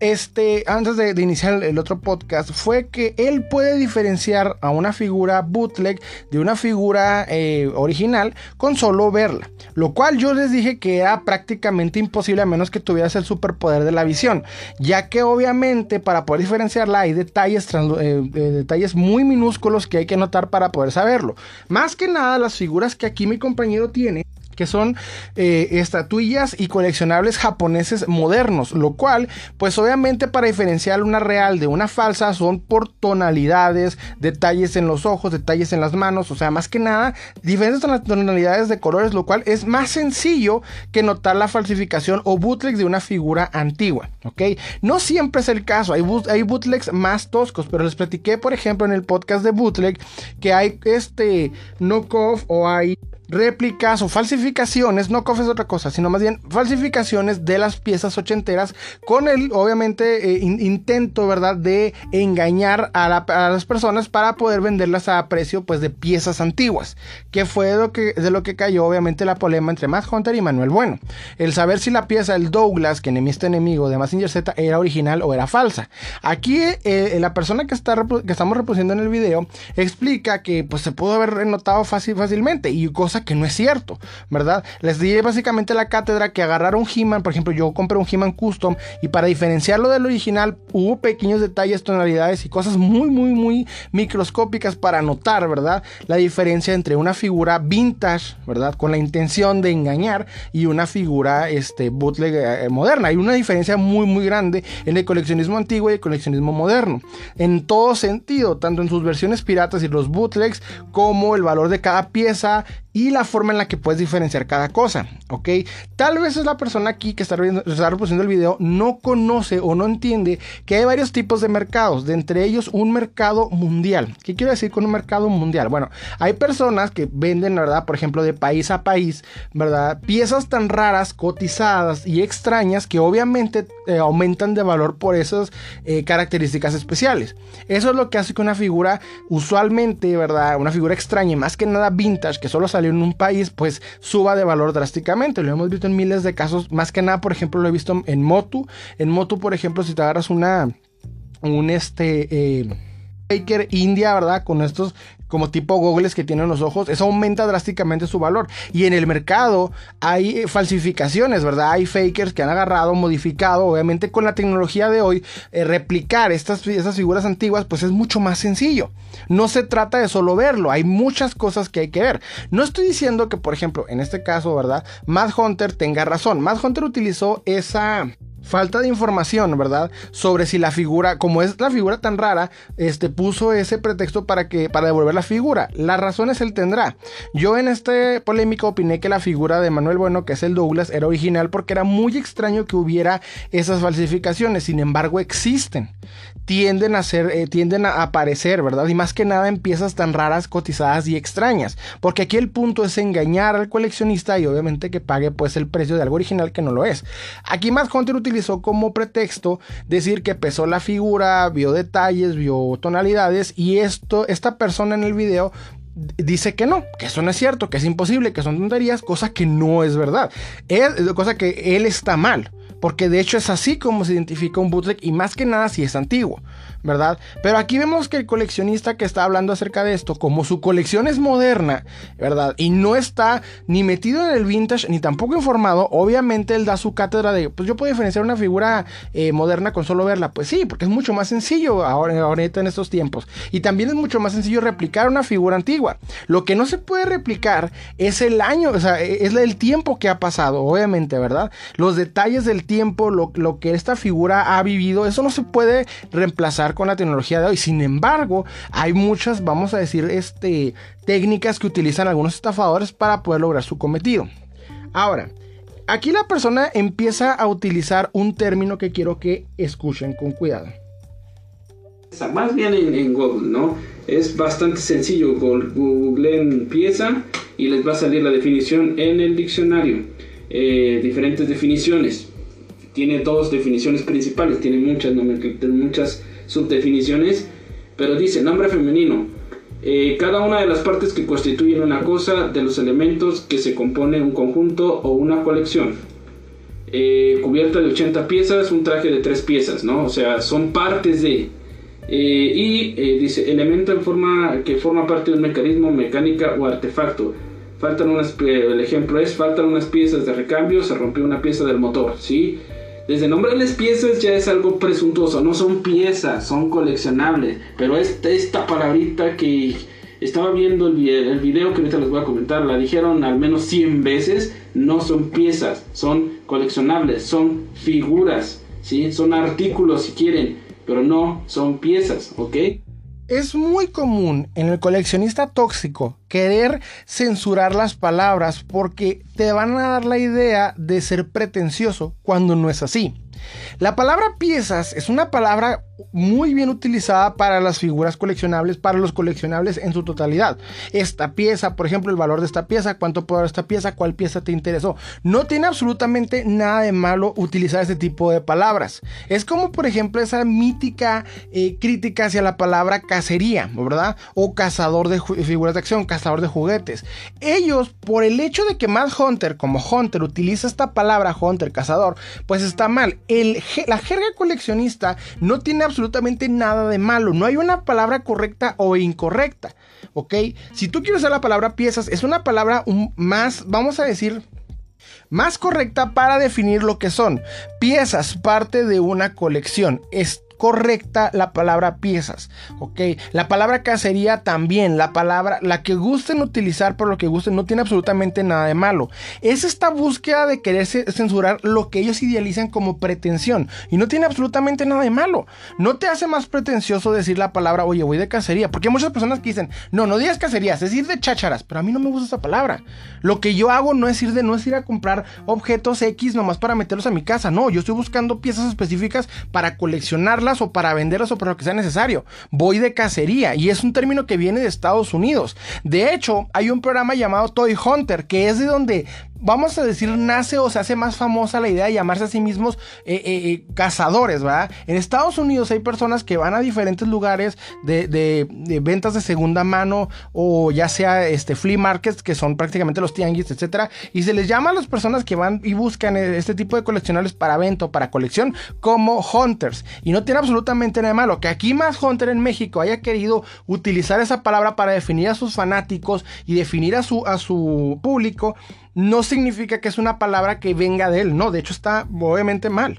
este, antes de, iniciar el otro podcast, fue que él puede diferenciar a una figura bootleg de una figura eh, original con solo verla. Lo cual yo les dije que era prácticamente imposible a menos que tuvieras el superpoder de la visión. Ya que obviamente para poder diferenciarla hay detalles, eh, detalles muy minúsculos que hay que notar para poder saberlo. Más que nada las figuras que aquí mi compañero tiene que son eh, estatuillas y coleccionables japoneses modernos, lo cual, pues obviamente para diferenciar una real de una falsa son por tonalidades, detalles en los ojos, detalles en las manos, o sea, más que nada, diferentes tonalidades de colores, lo cual es más sencillo que notar la falsificación o bootleg de una figura antigua, ¿ok? No siempre es el caso, hay, hay bootlegs más toscos, pero les platiqué, por ejemplo, en el podcast de bootleg que hay este knockoff o hay réplicas o falsificaciones, no cofes otra cosa, sino más bien falsificaciones de las piezas ochenteras con el, obviamente, eh, intento, ¿verdad?, de engañar a, las personas para poder venderlas a precio, pues, de piezas antiguas, que fue de lo que, de lo que cayó, obviamente, la polema entre Matt Hunter y Manuel Bueno. El saber si la pieza del Douglas, que enemista enemigo de Massinger Z, era original o era falsa. Aquí, eh, la persona que, está que estamos reproduciendo en el video explica que, pues, se pudo haber notado fácil, fácilmente y cosa que no es cierto, ¿verdad? Les diré básicamente la cátedra que agarrar un He-Man, por ejemplo, yo compré un He-Man custom y para diferenciarlo del original hubo pequeños detalles, tonalidades y cosas muy, muy, muy microscópicas para notar, ¿verdad? La diferencia entre una figura vintage, ¿verdad? Con la intención de engañar y una figura este, bootleg eh, moderna. Hay una diferencia muy, muy grande en el coleccionismo antiguo y el coleccionismo moderno. En todo sentido, tanto en sus versiones piratas y los bootlegs, como el valor de cada pieza y la forma en la que puedes diferenciar cada cosa, ¿ok? Tal vez es la persona aquí que está, está reproduciendo el video no conoce o no entiende que hay varios tipos de mercados, de entre ellos un mercado mundial. ¿Qué quiero decir con un mercado mundial? Bueno, hay personas que venden, ¿verdad? Por ejemplo, de país a país, ¿verdad? Piezas tan raras, cotizadas y extrañas que obviamente eh, aumentan de valor por esas eh, características especiales. Eso es lo que hace que una figura, usualmente, ¿verdad? Una figura extraña más que nada vintage, que solo salió en un país, pues suba de valor drásticamente. Lo hemos visto en miles de casos. Más que nada, por ejemplo, lo he visto en Motu. En Motu, por ejemplo, si te agarras una. Un este. Eh, Faker India, ¿verdad? Con estos como tipo gogles que tienen los ojos, eso aumenta drásticamente su valor. Y en el mercado hay eh, falsificaciones, ¿verdad? Hay fakers que han agarrado, modificado, obviamente con la tecnología de hoy, eh, replicar estas, estas figuras antiguas, pues es mucho más sencillo. No se trata de solo verlo, hay muchas cosas que hay que ver. No estoy diciendo que, por ejemplo, en este caso, ¿verdad? Mad Hunter tenga razón. Mad Hunter utilizó esa falta de información, ¿verdad? Sobre si la figura, como es la figura tan rara, este puso ese pretexto para que para devolver la figura. Las razones él tendrá. Yo en este polémico opiné que la figura de Manuel Bueno, que es el Douglas, era original porque era muy extraño que hubiera esas falsificaciones. Sin embargo, existen. Tienden a ser, eh, tienden a aparecer, ¿verdad? Y más que nada en piezas tan raras, cotizadas y extrañas. Porque aquí el punto es engañar al coleccionista y obviamente que pague pues el precio de algo original que no lo es. Aquí más Hunter utilizó como pretexto decir que pesó la figura, vio detalles, vio tonalidades y esto, esta persona en el video dice que no, que eso no es cierto, que es imposible, que son tonterías, cosa que no es verdad. Es cosa que él está mal porque de hecho es así como se identifica un bootleg y más que nada si es antiguo, ¿verdad? Pero aquí vemos que el coleccionista que está hablando acerca de esto, como su colección es moderna, ¿verdad? Y no está ni metido en el vintage ni tampoco informado, obviamente él da su cátedra de, pues yo puedo diferenciar una figura eh, moderna con solo verla, pues sí, porque es mucho más sencillo ahora, en estos tiempos. Y también es mucho más sencillo replicar una figura antigua. Lo que no se puede replicar es el año, o sea, es el tiempo que ha pasado, obviamente, ¿verdad? Los detalles del tiempo, lo, que esta figura ha vivido, eso no se puede reemplazar con la tecnología de hoy. Sin embargo, hay muchas, vamos a decir, este, técnicas que utilizan algunos estafadores para poder lograr su cometido. Ahora, aquí la persona empieza a utilizar un término que quiero que escuchen con cuidado. Más bien en, Google, ¿no? Es bastante sencillo. Google pieza y les va a salir la definición en el diccionario. Eh, diferentes definiciones tiene dos definiciones principales, tiene muchas, muchas subdefiniciones, pero dice nombre femenino. Eh, cada una de las partes que constituyen una cosa, de los elementos que se compone un conjunto o una colección. Eh, cubierta de 80 piezas, un traje de 3 piezas, ¿no? O sea, son partes de... Eh, y dice elemento en forma que forma parte de un mecanismo, mecánica o artefacto. Faltan unas, el ejemplo es, faltan unas piezas de recambio, se rompió una pieza del motor, ¿sí? Desde nombrarles piezas ya es algo presuntuoso, no son piezas, son coleccionables. Pero esta, esta palabrita que estaba viendo el, el video que ahorita les voy a comentar, la dijeron al menos 100 veces, no son piezas, son coleccionables, son figuras, ¿sí? son artículos si quieren, pero no son piezas, ¿ok? Es muy común en el coleccionista tóxico querer censurar las palabras porque te van a dar la idea de ser pretencioso cuando no es así. La palabra piezas es una palabra muy bien utilizada para las figuras coleccionables, para los coleccionables en su totalidad. Esta pieza, por ejemplo, el valor de esta pieza, cuánto puede dar esta pieza, cuál pieza te interesó. No tiene absolutamente nada de malo utilizar este tipo de palabras. Es como, por ejemplo, esa mítica eh, crítica hacia la palabra cacería, ¿verdad? O cazador de figuras de acción, cazador de juguetes. Ellos, por el hecho de que Mad Hunter, como Hunter, utiliza esta palabra Hunter, cazador, pues está mal. El, la jerga coleccionista no tiene absolutamente nada de malo. No hay una palabra correcta o incorrecta. ¿Ok? Si tú quieres usar la palabra piezas, es una palabra más, vamos a decir, más correcta para definir lo que son. Piezas, parte de una colección. Correcta la palabra piezas, ¿ok? La palabra cacería también, la palabra, la que gusten utilizar por lo que gusten, no tiene absolutamente nada de malo. Es esta búsqueda de querer censurar lo que ellos idealizan como pretensión y no tiene absolutamente nada de malo. No te hace más pretencioso decir la palabra, oye, voy de cacería, porque hay muchas personas que dicen, no, no digas cacerías, es ir de chácharas, pero a mí no me gusta esa palabra. Lo que yo hago no es ir de, no es ir a comprar objetos X nomás para meterlos a mi casa, no, yo estoy buscando piezas específicas para coleccionarlas o para venderlas o para lo que sea necesario. Voy de cacería y es un término que viene de Estados Unidos. De hecho, hay un programa llamado Toy Hunter que es de donde vamos a decir, nace o se hace más famosa la idea de llamarse a sí mismos eh, eh, eh, cazadores, ¿verdad? En Estados Unidos hay personas que van a diferentes lugares de, ventas de segunda mano o ya sea este, flea markets, que son prácticamente los tianguis, etcétera, y se les llama a las personas que van y buscan este tipo de coleccionables para venta o para colección como hunters. Y no tiene absolutamente nada de malo que aquí más hunter en México haya querido utilizar esa palabra para definir a sus fanáticos y definir a su, a su público no significa que es una palabra que venga de él, no, de hecho está obviamente mal.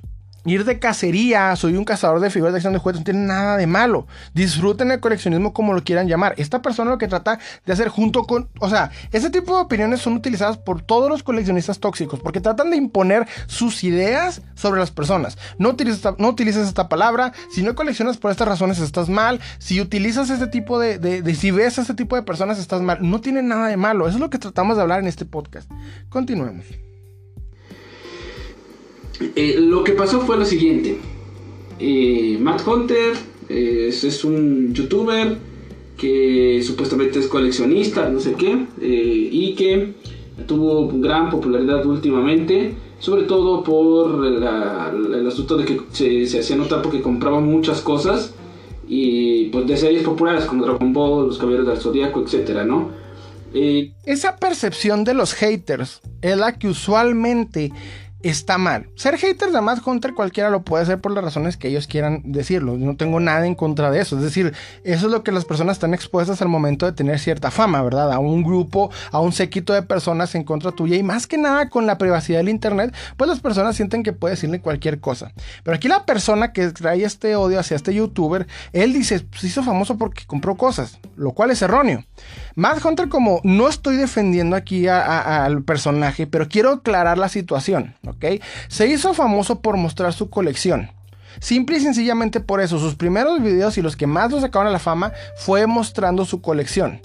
Ir de cacería, soy un cazador de figuras de acción de juguetes, no tiene nada de malo. Disfruten el coleccionismo como lo quieran llamar. Esta persona lo que trata de hacer junto con, o sea, ese tipo de opiniones son utilizadas por todos los coleccionistas tóxicos porque tratan de imponer sus ideas sobre las personas. No utilices, no esta palabra, si no coleccionas por estas razones estás mal, si utilizas este tipo de, de, si ves a este tipo de personas estás mal. No tiene nada de malo. Eso es lo que tratamos de hablar en este podcast. Continuemos. Eh, lo que pasó fue lo siguiente. Eh, Matt Hunter es, un youtuber que supuestamente es coleccionista, no sé qué, eh, y que tuvo gran popularidad últimamente, sobre todo por el asunto de que se, hacía notar porque compraba muchas cosas y pues de series populares como Dragon Ball, Los Caballeros del Zodíaco, etcétera, ¿no? Esa percepción de los haters es la que usualmente está mal. Ser hater de Matt Hunter cualquiera lo puede hacer por las razones que ellos quieran decirlo. No tengo nada en contra de eso. Es decir, eso es lo que las personas están expuestas al momento de tener cierta fama, ¿verdad? A un grupo, a un séquito de personas en contra tuya y más que nada con la privacidad del internet, pues las personas sienten que puede decirle cualquier cosa. Pero aquí la persona que trae este odio hacia este youtuber, él dice, se hizo famoso porque compró cosas, lo cual es erróneo. Matt Hunter, como no estoy defendiendo aquí al personaje, pero quiero aclarar la situación. Se hizo famoso por mostrar su colección. Simple y sencillamente por eso, sus primeros videos y los que más lo sacaron a la fama fue mostrando su colección.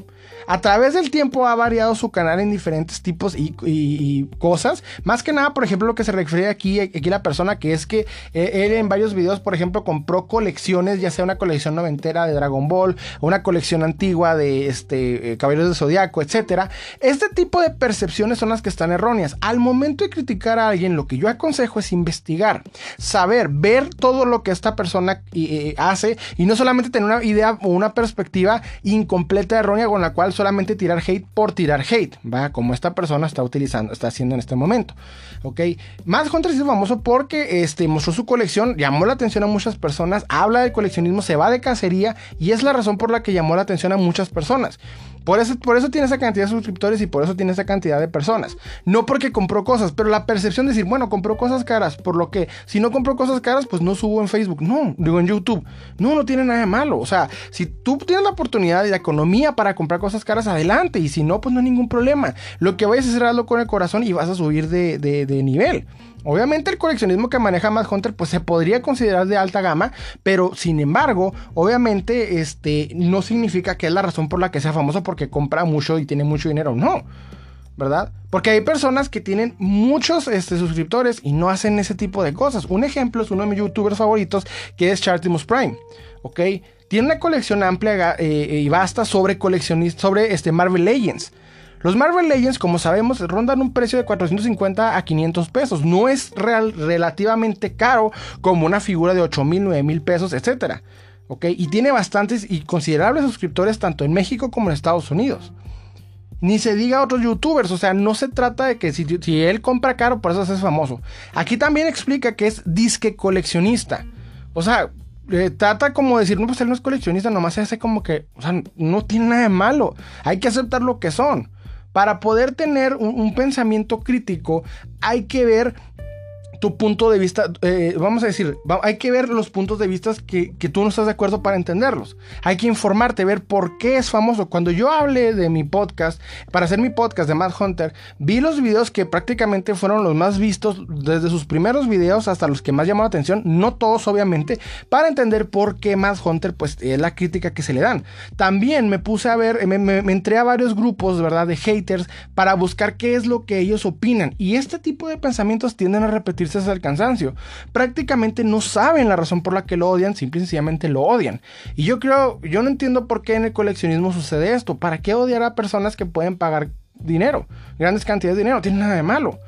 A través del tiempo ha variado su canal en diferentes tipos y, cosas. Más que nada, por ejemplo, lo que se refiere aquí, aquí la persona, que es que eh, él en varios videos, por ejemplo, compró colecciones, ya sea una colección noventera de Dragon Ball, una colección antigua de este, eh, Caballeros de Zodiaco, etc. Este tipo de percepciones son las que están erróneas. Al momento de criticar a alguien, lo que yo aconsejo es investigar, saber, ver todo lo que esta persona eh, hace y no solamente tener una idea o una perspectiva incompleta, errónea, con la cual solamente tirar hate por tirar hate, va, como esta persona está utilizando, está haciendo en este momento, ok. Más Hunter es famoso porque este, mostró su colección, llamó la atención a muchas personas, habla del coleccionismo, se va de cacería y es la razón por la que llamó la atención a muchas personas. Por eso, por eso tiene esa cantidad de suscriptores y por eso tiene esa cantidad de personas. No porque compró cosas, pero la percepción de decir, bueno, compró cosas caras, por lo que si no compró cosas caras, pues no subo en Facebook. No, digo en YouTube. No, no tiene nada de malo. O sea, si tú tienes la oportunidad y la economía para comprar cosas caras, adelante. Y si no, pues no hay ningún problema. Lo que vayas a hacer, hazlo con el corazón y vas a subir de, de, de nivel. Obviamente el coleccionismo que maneja Matt Hunter pues se podría considerar de alta gama, pero sin embargo, obviamente este no significa que es la razón por la que sea famoso porque compra mucho y tiene mucho dinero, no. ¿Verdad? Porque hay personas que tienen muchos este, suscriptores y no hacen ese tipo de cosas. Un ejemplo es uno de mis youtubers favoritos que es Chartimus Prime. ¿Ok? Tiene una colección amplia eh, y vasta sobre sobre este Marvel Legends. Los Marvel Legends, como sabemos, rondan un precio de 450 a 500 pesos. No es real, relativamente caro como una figura de 8 mil, 9 mil pesos, etc. ¿Ok? Y tiene bastantes y considerables suscriptores tanto en México como en Estados Unidos. Ni se diga a otros youtubers, o sea, no se trata de que si, él compra caro, por eso es famoso. Aquí también explica que es disque coleccionista. O sea, trata como decir, no, pues él no es coleccionista, nomás se hace como que, o sea, no tiene nada de malo. Hay que aceptar lo que son. Para poder tener un pensamiento crítico, hay que ver tu punto de vista, eh, vamos a decir, hay que ver los puntos de vista que, tú no estás de acuerdo para entenderlos. Hay que informarte, ver por qué es famoso. Cuando yo hablé de mi podcast, para hacer mi podcast de Mad Hunter, vi los videos que prácticamente fueron los más vistos desde sus primeros videos hasta los que más llamaron la atención, no todos obviamente, para entender por qué Mad Hunter pues es la crítica que se le dan. También me puse a ver, me, me entré a varios grupos, ¿verdad? De haters para buscar qué es lo que ellos opinan. Y este tipo de pensamientos tienden a repetirse es el cansancio. Prácticamente no saben la razón por la que lo odian, simple y sencillamente lo odian. Y yo creo, yo no entiendo por qué en el coleccionismo sucede esto. ¿Para qué odiar a personas que pueden pagar dinero? Grandes cantidades de dinero, no tiene nada de malo.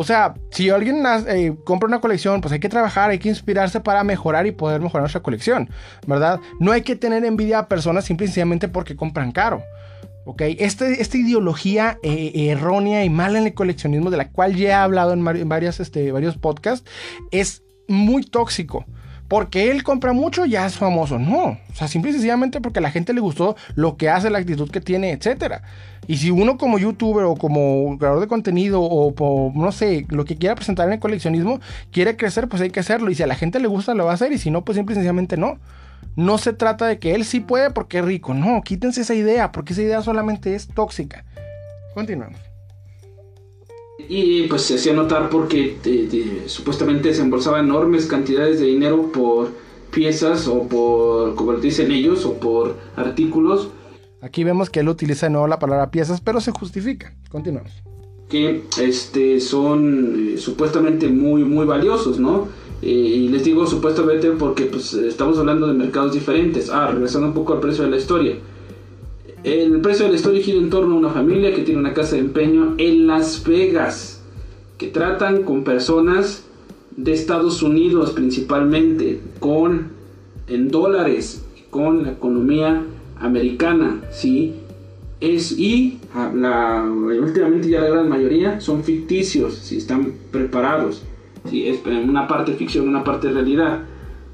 O sea, si alguien eh, compra una colección, pues hay que trabajar, hay que inspirarse para mejorar y poder mejorar nuestra colección, ¿verdad? No hay que tener envidia a personas simple y sencillamente porque compran caro. Este, esta ideología eh, errónea y mala en el coleccionismo, de la cual ya he hablado en, varias, este, varios podcasts, es muy tóxico. Porque él compra mucho, ya es famoso. No, o sea, simple y sencillamente porque a la gente le gustó lo que hace, la actitud que tiene, etc. Y si uno como youtuber o como creador de contenido o, no sé, lo que quiera presentar en el coleccionismo, quiere crecer, pues hay que hacerlo. Y si a la gente le gusta, lo va a hacer. Y si no, pues simple y sencillamente no. No se trata de que él sí puede porque es rico. No, quítense esa idea, porque esa idea solamente es tóxica. Continuamos. Y pues se hacía notar porque supuestamente se embolsaba enormes cantidades de dinero por piezas o por, como lo dicen ellos, o por artículos. Aquí vemos que él utiliza de nuevo la palabra piezas, pero se justifica. Continuamos. Que este, son eh, supuestamente muy, muy valiosos, ¿no? Y les digo supuestamente porque pues, estamos hablando de mercados diferentes. Ah, regresando un poco al precio de la historia. El precio de la historia gira en torno a una familia que tiene una casa de empeño en Las Vegas, que tratan con personas de Estados Unidos principalmente, con en dólares, con la economía americana, ¿sí? Es, y la, últimamente ya la gran mayoría son ficticios, si están preparados. ¿Sí? Es una parte ficción, una parte realidad,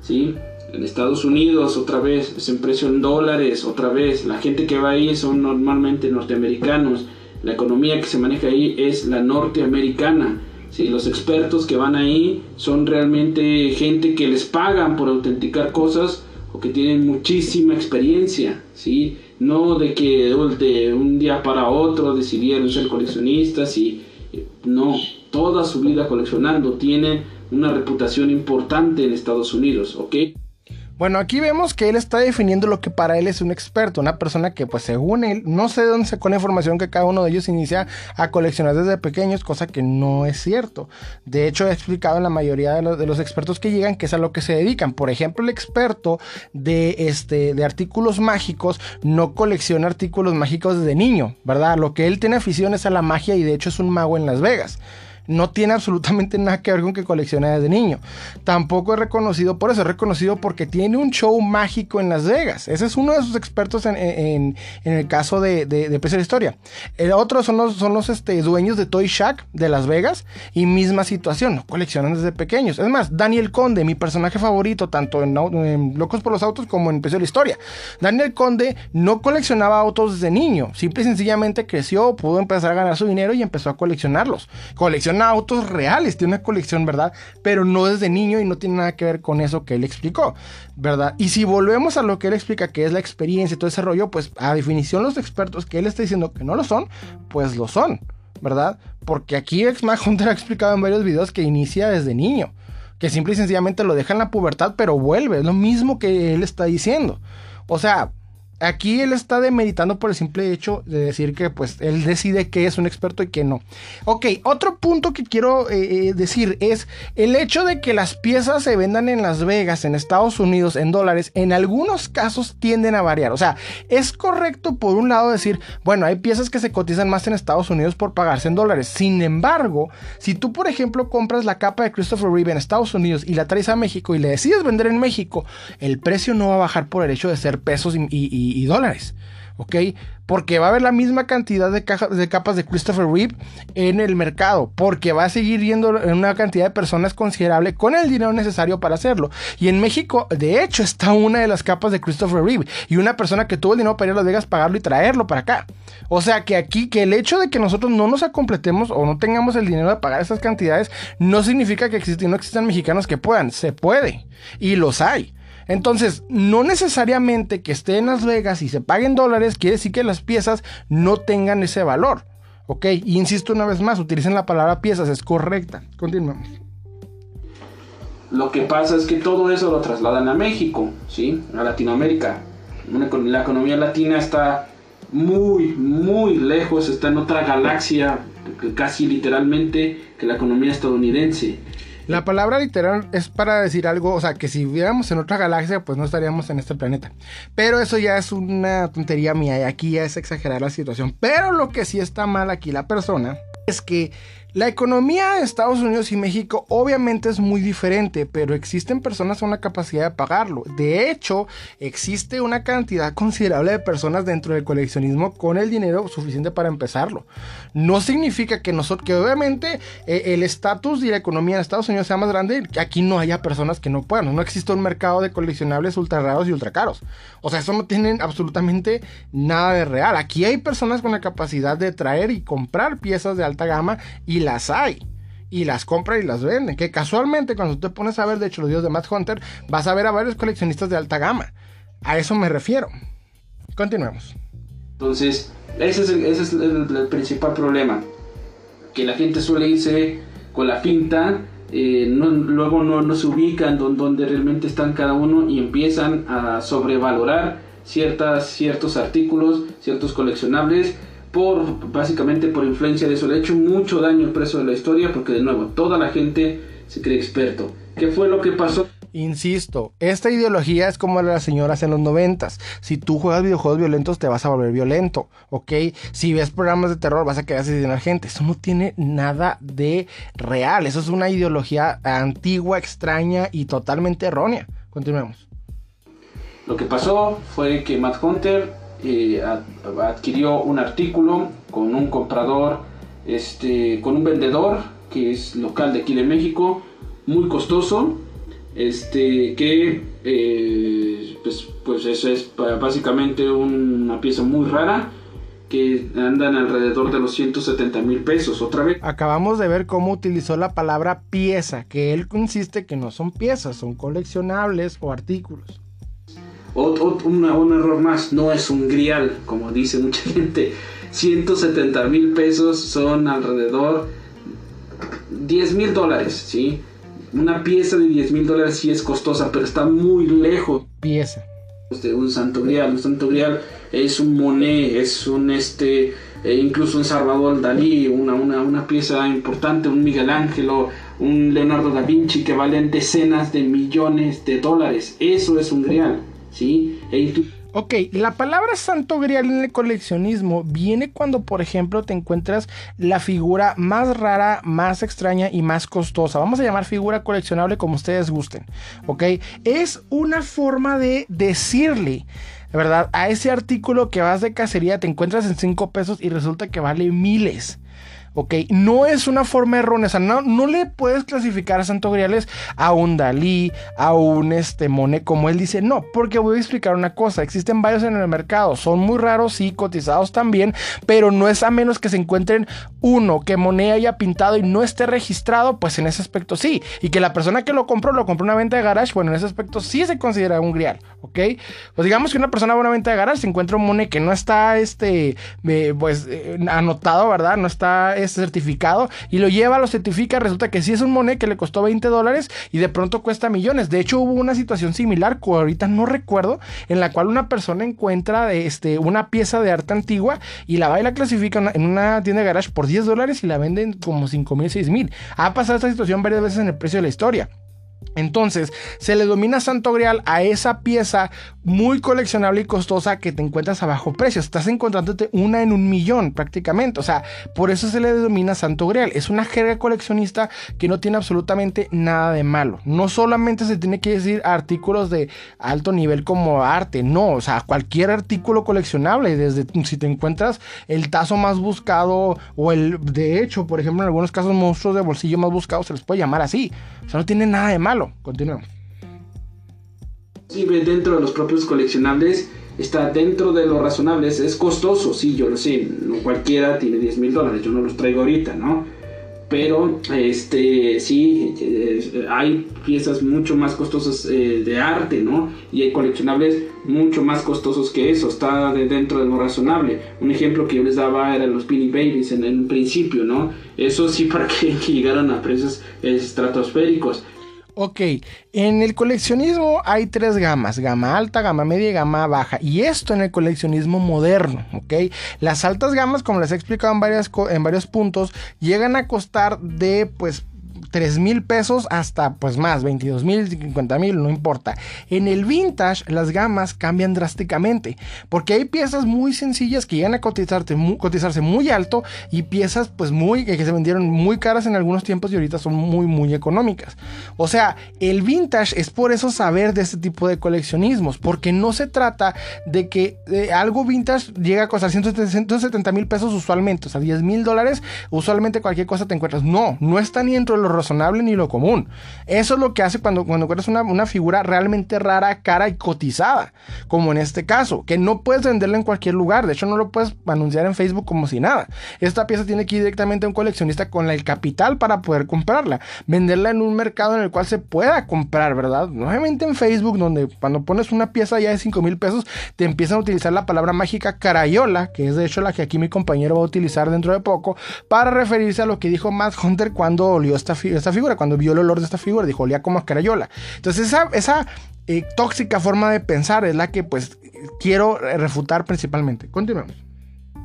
¿sí? En Estados Unidos, otra vez, es en precio en dólares, otra vez, la gente que va ahí son normalmente norteamericanos, la economía que se maneja ahí es la norteamericana, ¿sí? Los expertos que van ahí son realmente gente que les pagan por autenticar cosas o que tienen muchísima experiencia, ¿sí? No de que de un día para otro decidieron ser coleccionistas y no, toda su vida coleccionando, tiene una reputación importante en Estados Unidos, ¿ok? Bueno, aquí vemos que él está definiendo lo que para él es un experto, una persona que pues según él, no sé de dónde sacó la información que cada uno de ellos inicia a coleccionar desde pequeños, cosa que no es cierto. De hecho, he explicado en la mayoría de los, expertos que llegan que es a lo que se dedican. Por ejemplo, el experto de, este, de artículos mágicos no colecciona artículos mágicos desde niño, ¿verdad? Lo que él tiene afición es a la magia y de hecho es un mago en Las Vegas no tiene absolutamente nada que ver con que colecciona desde niño. Tampoco es reconocido por eso, es reconocido porque tiene un show mágico en Las Vegas. Ese es uno de sus expertos en, el caso de, de, de de Historia. El otro son los, son los este, dueños de Toy Shack de Las Vegas y misma situación, coleccionan desde pequeños. Es más, Daniel Conde, mi personaje favorito, tanto en, Locos por los Autos como en Precio de la Historia. Daniel Conde no coleccionaba autos desde niño, simple y sencillamente creció, pudo empezar a ganar su dinero y empezó a coleccionarlos. Colecciona autos reales, tiene una colección, ¿verdad? Pero no desde niño y no tiene nada que ver con eso que él explicó, ¿verdad? Y si volvemos a lo que él explica, que es la experiencia y todo ese rollo, pues a definición los expertos que él está diciendo que no lo son, pues lo son, ¿verdad? Porque aquí Ex Hunter ha explicado en varios videos que inicia desde niño, que simple y sencillamente lo deja en la pubertad, pero vuelve, es lo mismo que él está diciendo. O sea, Aquí él está demeritando por el simple hecho de decir que pues él decide que es un experto y que no. Ok, otro punto que quiero eh, eh, decir es el hecho de que las piezas se vendan en Las Vegas, en Estados Unidos, en dólares, en algunos casos tienden a variar. O sea, es correcto por un lado decir, bueno, hay piezas que se cotizan más en Estados Unidos por pagarse en dólares. Sin embargo, si tú por ejemplo compras la capa de Christopher Reeve en Estados Unidos y la traes a México y le decides vender en México, el precio no va a bajar por el hecho de ser pesos y y dólares. ¿ok? Porque va a haber la misma cantidad de, de capas de Christopher Reeve en el mercado, porque va a seguir yendo una cantidad de personas considerable con el dinero necesario para hacerlo. Y en México, de hecho, está una de las capas de Christopher Reeve y una persona que tuvo el dinero para ir a Las Vegas, pagarlo y traerlo para acá. O sea que aquí, que el hecho de que nosotros no nos acompletemos o no tengamos el dinero de pagar esas cantidades, no significa que existen, no existan mexicanos que puedan. Se puede. Y los hay. Entonces, no necesariamente que esté en Las Vegas y se paguen dólares quiere decir que las piezas no tengan ese valor. Ok, y insisto una vez más, utilicen la palabra piezas, es correcta. Continuemos. Lo que pasa es que todo eso lo trasladan a México, ¿sí? A Latinoamérica. La economía latina está muy, muy lejos, está en otra galaxia, casi literalmente, que la economía estadounidense. La palabra literal es para decir algo, o sea, que si viviéramos en otra galaxia, pues no estaríamos en este planeta. Pero eso ya es una tontería mía y aquí ya es exagerar la situación. Pero lo que sí está mal aquí la persona es que la economía de Estados Unidos y México obviamente es muy diferente, pero existen personas con la capacidad de pagarlo. De hecho, existe una cantidad considerable de personas dentro del coleccionismo con el dinero suficiente para empezarlo. No significa que nosotros, que obviamente eh, el estatus y la economía de Estados Unidos sea más grande, que aquí no haya personas que no puedan. No existe un mercado de coleccionables ultra raros y ultra caros. O sea, eso no tiene absolutamente nada de real. Aquí hay personas con la capacidad de traer y comprar piezas de alta gama y las hay. Y las compra y las venden. Que casualmente cuando te pones a ver, de hecho, los videos de Matt Hunter, vas a ver a varios coleccionistas de alta gama. A eso me refiero. Continuemos. Entonces, ese es el, principal problema. Que la gente suele irse con la finta, eh, luego no, se ubican donde, realmente están cada uno y empiezan a sobrevalorar ciertas, ciertos artículos, ciertos coleccionables por básicamente por influencia de eso. Le ha hecho mucho daño el precio de la historia porque de nuevo toda la gente se cree experto. ¿Qué fue lo que pasó? Insisto, esta ideología es como la de las señoras en los noventas. Si tú juegas videojuegos violentos te vas a volver violento, ¿ok? Si ves programas de terror vas a querer asesinar gente. Eso no tiene nada de real. Eso es una ideología antigua, extraña y totalmente errónea. Continuemos. Lo que pasó fue que Matt Hunter adquirió un artículo con un comprador, este, con un vendedor que es local de aquí de México, muy costoso, este, que eh, pues, pues eso es básicamente una pieza muy rara que andan alrededor de los 170 mil pesos. Otra vez. Acabamos de ver cómo utilizó la palabra pieza, que él consiste que no son piezas, son coleccionables o artículos un error más, no es un grial, como dice mucha gente. 170 mil pesos son alrededor 10 mil dólares, ¿sí? Una pieza de 10 mil dólares sí es costosa, pero está muy lejos. Pieza. De un santo grial. Un santo grial es un Monet, es un este, e incluso un Salvador Dalí, una, una, una pieza importante, un Miguel Ángel, un Leonardo da Vinci que valen decenas de millones de dólares. Eso es un grial. ¿Sí? Ok, la palabra santo grial en el coleccionismo viene cuando, por ejemplo, te encuentras la figura más rara, más extraña y más costosa. Vamos a llamar figura coleccionable como ustedes gusten, ¿ok? Es una forma de decirle, ¿verdad? A ese artículo que vas de cacería te encuentras en 5 pesos y resulta que vale miles. ¿Ok? No es una forma errónea, o sea, no, no le puedes clasificar a Santo Griales a un Dalí, a un este, Monet, como él dice, no, porque voy a explicar una cosa, existen varios en el mercado, son muy raros, sí, cotizados también, pero no es a menos que se encuentren uno que Monet haya pintado y no esté registrado, pues en ese aspecto sí, y que la persona que lo compró, lo compró una venta de garage, bueno, en ese aspecto sí se considera un grial, ¿ok? Pues digamos que una persona va a una venta de garage, se encuentra un Monet que no está, este, eh, pues, eh, anotado, ¿verdad? No está este certificado y lo lleva, lo certifica, resulta que sí es un Monet que le costó 20 dólares y de pronto cuesta millones. De hecho, hubo una situación similar, que ahorita no recuerdo, en la cual una persona encuentra este, una pieza de arte antigua y la va y la clasifica en una tienda de garage por 10 dólares y la venden como 5 mil, 6 mil. Ha pasado esta situación varias veces en el precio de la historia. Entonces, se le domina Santo Grial a esa pieza muy coleccionable y costosa que te encuentras a bajo precio. Estás encontrándote una en un millón prácticamente. O sea, por eso se le denomina Santo Grial. Es una jerga coleccionista que no tiene absolutamente nada de malo. No solamente se tiene que decir artículos de alto nivel como arte, no. O sea, cualquier artículo coleccionable. Desde si te encuentras el tazo más buscado o el, de hecho, por ejemplo, en algunos casos monstruos de bolsillo más buscados se les puede llamar así. O sea, no tiene nada de malo. Continuemos. Dentro de los propios coleccionables está dentro de lo razonable. Es, costoso, sí, yo lo sé. No cualquiera tiene 10 mil dólares. Yo no los traigo ahorita, ¿no? Pero, este, sí, hay piezas mucho más costosas eh, de arte, ¿no? Y hay coleccionables mucho más costosos que eso. Está dentro de lo razonable. Un ejemplo que yo les daba era los Beanie Babies en el principio, ¿no? Eso sí para que llegaran a precios estratosféricos Ok, en el coleccionismo hay tres gamas, gama alta, gama media y gama baja. Y esto en el coleccionismo moderno, ¿ok? Las altas gamas, como les he explicado en, varias, en varios puntos, llegan a costar de pues 3 mil pesos hasta pues más, 22 mil, 50 mil, no importa. En el vintage las gamas cambian drásticamente porque hay piezas muy sencillas que llegan a cotizarse muy, cotizarse muy alto y piezas pues muy que se vendieron muy caras en algunos tiempos y ahorita son muy muy económicas. O sea, el vintage es por eso saber de este tipo de coleccionismos porque no se trata de que algo vintage llega a costar 170 mil pesos usualmente, o sea, 10 mil dólares, usualmente cualquier cosa te encuentras. No, no está ni dentro de los razonable ni lo común. Eso es lo que hace cuando, cuando encuentras una, una figura realmente rara, cara y cotizada, como en este caso, que no puedes venderla en cualquier lugar. De hecho, no lo puedes anunciar en Facebook como si nada. Esta pieza tiene que ir directamente a un coleccionista con el capital para poder comprarla. Venderla en un mercado en el cual se pueda comprar, ¿verdad? Nuevamente en Facebook, donde cuando pones una pieza ya de 5 mil pesos, te empiezan a utilizar la palabra mágica carayola, que es de hecho la que aquí mi compañero va a utilizar dentro de poco, para referirse a lo que dijo Matt Hunter cuando olió esta, esta figura, cuando vio el olor de esta figura, dijo, olía como a carayola. Entonces esa, esa eh, tóxica forma de pensar es la que pues quiero refutar principalmente. Continuemos.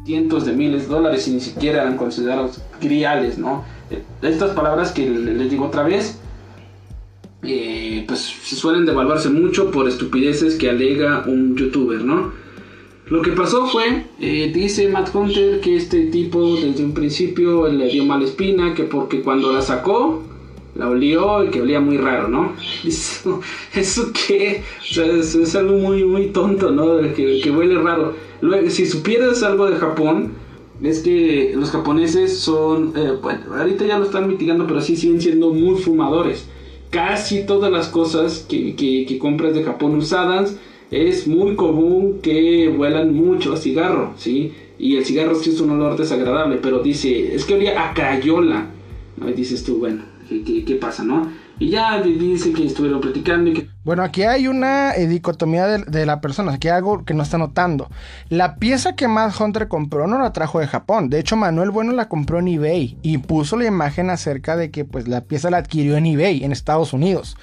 Cientos de miles de dólares y ni siquiera eran considerados griales, ¿no? Eh, estas palabras que les digo otra vez, eh, pues suelen devaluarse mucho por estupideces que alega un youtuber, ¿no? Lo que pasó fue, eh, dice Matt Hunter que este tipo desde un principio le dio mala espina, que porque cuando la sacó, la olió y que olía muy raro, ¿no? Eso, eso qué, o sea, es, algo muy, muy tonto, ¿no? Que, que huele raro. Luego, si supieras algo de Japón, es que los japoneses son, eh, bueno, ahorita ya lo están mitigando, pero sí siguen siendo muy fumadores. Casi todas las cosas que, que, que compras de Japón usadas es muy común que huelan mucho a cigarro, ¿sí? Y el cigarro sí es un olor desagradable, pero dice, es que olía a crayola. ¿no? Y dices tú, bueno, ¿qué, qué, pasa, no? Y ya dice que estuvieron platicando y que bueno, aquí hay una dicotomía de, la persona, aquí hay algo que no está notando. La pieza que Matt Hunter compró no la trajo de Japón, de hecho Manuel Bueno la compró en eBay y puso la imagen acerca de que pues la pieza la adquirió en eBay en Estados Unidos.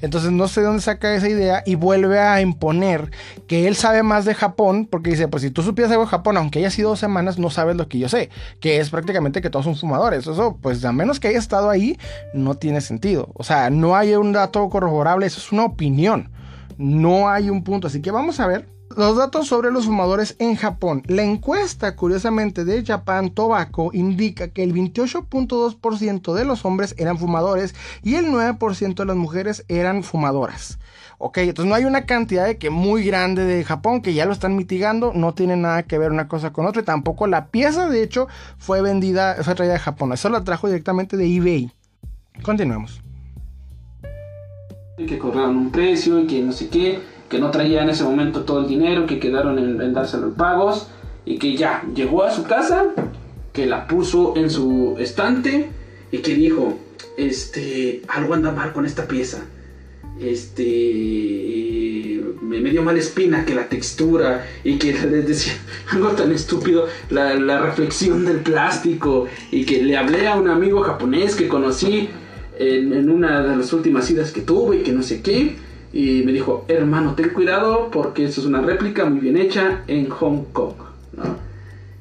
Entonces no sé de dónde saca esa idea y vuelve a imponer que él sabe más de Japón porque dice, pues si tú supieras algo de Japón, aunque haya sido dos semanas, no sabes lo que yo sé, que es prácticamente que todos son fumadores. Eso pues a menos que haya estado ahí, no tiene sentido. O sea, no hay un dato corroborable, eso es una opinión no hay un punto, así que vamos a ver los datos sobre los fumadores en Japón. La encuesta, curiosamente, de Japan Tobacco indica que el 28.2% de los hombres eran fumadores y el 9% de las mujeres eran fumadoras. Ok, entonces no hay una cantidad de que muy grande de Japón que ya lo están mitigando, no tiene nada que ver una cosa con otra y tampoco la pieza, de hecho, fue vendida, fue traída de Japón, eso la trajo directamente de eBay. Continuemos que cobraron un precio y que no sé qué, que no traía en ese momento todo el dinero, que quedaron en, en dárselo en pagos y que ya llegó a su casa, que la puso en su estante y que dijo, este, algo anda mal con esta pieza. Este, me, dio mala espina que la textura y que les decía algo tan estúpido, la reflexión del plástico y que le hablé a un amigo japonés que conocí en, una de las últimas idas que tuve y que no sé qué. Y me dijo, hermano, ten cuidado porque eso es una réplica muy bien hecha en Hong Kong.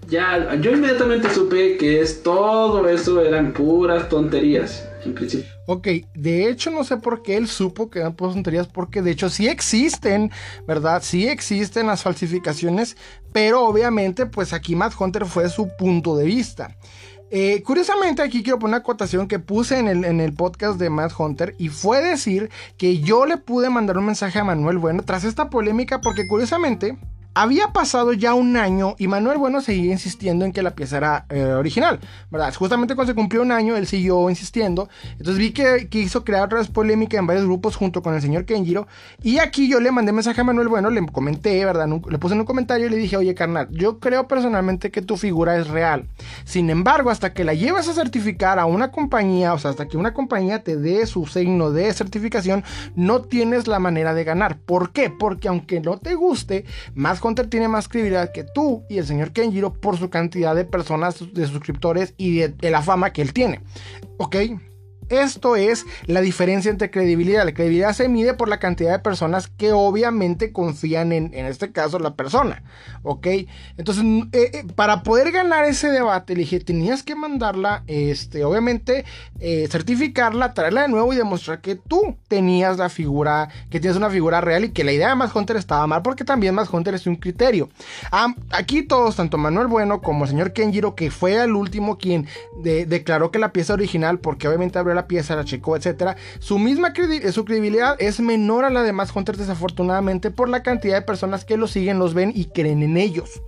Ya, yo inmediatamente supe que es todo eso eran puras tonterías. en principio. Ok, de hecho no sé por qué él supo que eran puras tonterías, porque de hecho sí existen, ¿verdad? Sí existen las falsificaciones, pero obviamente pues aquí Matt Hunter fue su punto de vista. Eh, curiosamente, aquí quiero poner una acotación que puse en el, en el podcast de Matt Hunter y fue decir que yo le pude mandar un mensaje a Manuel Bueno tras esta polémica, porque curiosamente había pasado ya un año y Manuel Bueno seguía insistiendo en que la pieza era eh, original, ¿verdad? Justamente cuando se cumplió un año, él siguió insistiendo. Entonces vi que quiso crear otra vez polémica en varios grupos junto con el señor Kenjiro. Y aquí yo le mandé mensaje a Manuel Bueno, le comenté, ¿verdad? Le puse en un comentario y le dije, oye, carnal, yo creo personalmente que tu figura es real. Sin embargo, hasta que la llevas a certificar a una compañía, o sea, hasta que una compañía te dé su signo de certificación, no tienes la manera de ganar. ¿Por qué? Porque aunque no te guste, más Hunter tiene más credibilidad que tú y el señor Kenjiro por su cantidad de personas, de suscriptores y de, la fama que él tiene. ¿Ok? Esto es la diferencia entre credibilidad. La credibilidad se mide por la cantidad de personas que obviamente confían en, en este caso, la persona. ¿Ok? Entonces, eh, eh, para poder ganar ese debate, le dije, tenías que mandarla, este, obviamente, eh, certificarla, traerla de nuevo y demostrar que tú tenías la figura, que tienes una figura real y que la idea de Más Hunter estaba mal, porque también Más Hunter es un criterio. aquí todos, tanto Manuel Bueno como el señor Kenjiro, que fue el último quien declaró que la pieza original, porque obviamente abrió la pieza, la checó, etcétera, su misma su credibilidad es menor a la de Más Hunter desafortunadamente por la cantidad de personas que lo siguen, los ven y creen en ellos.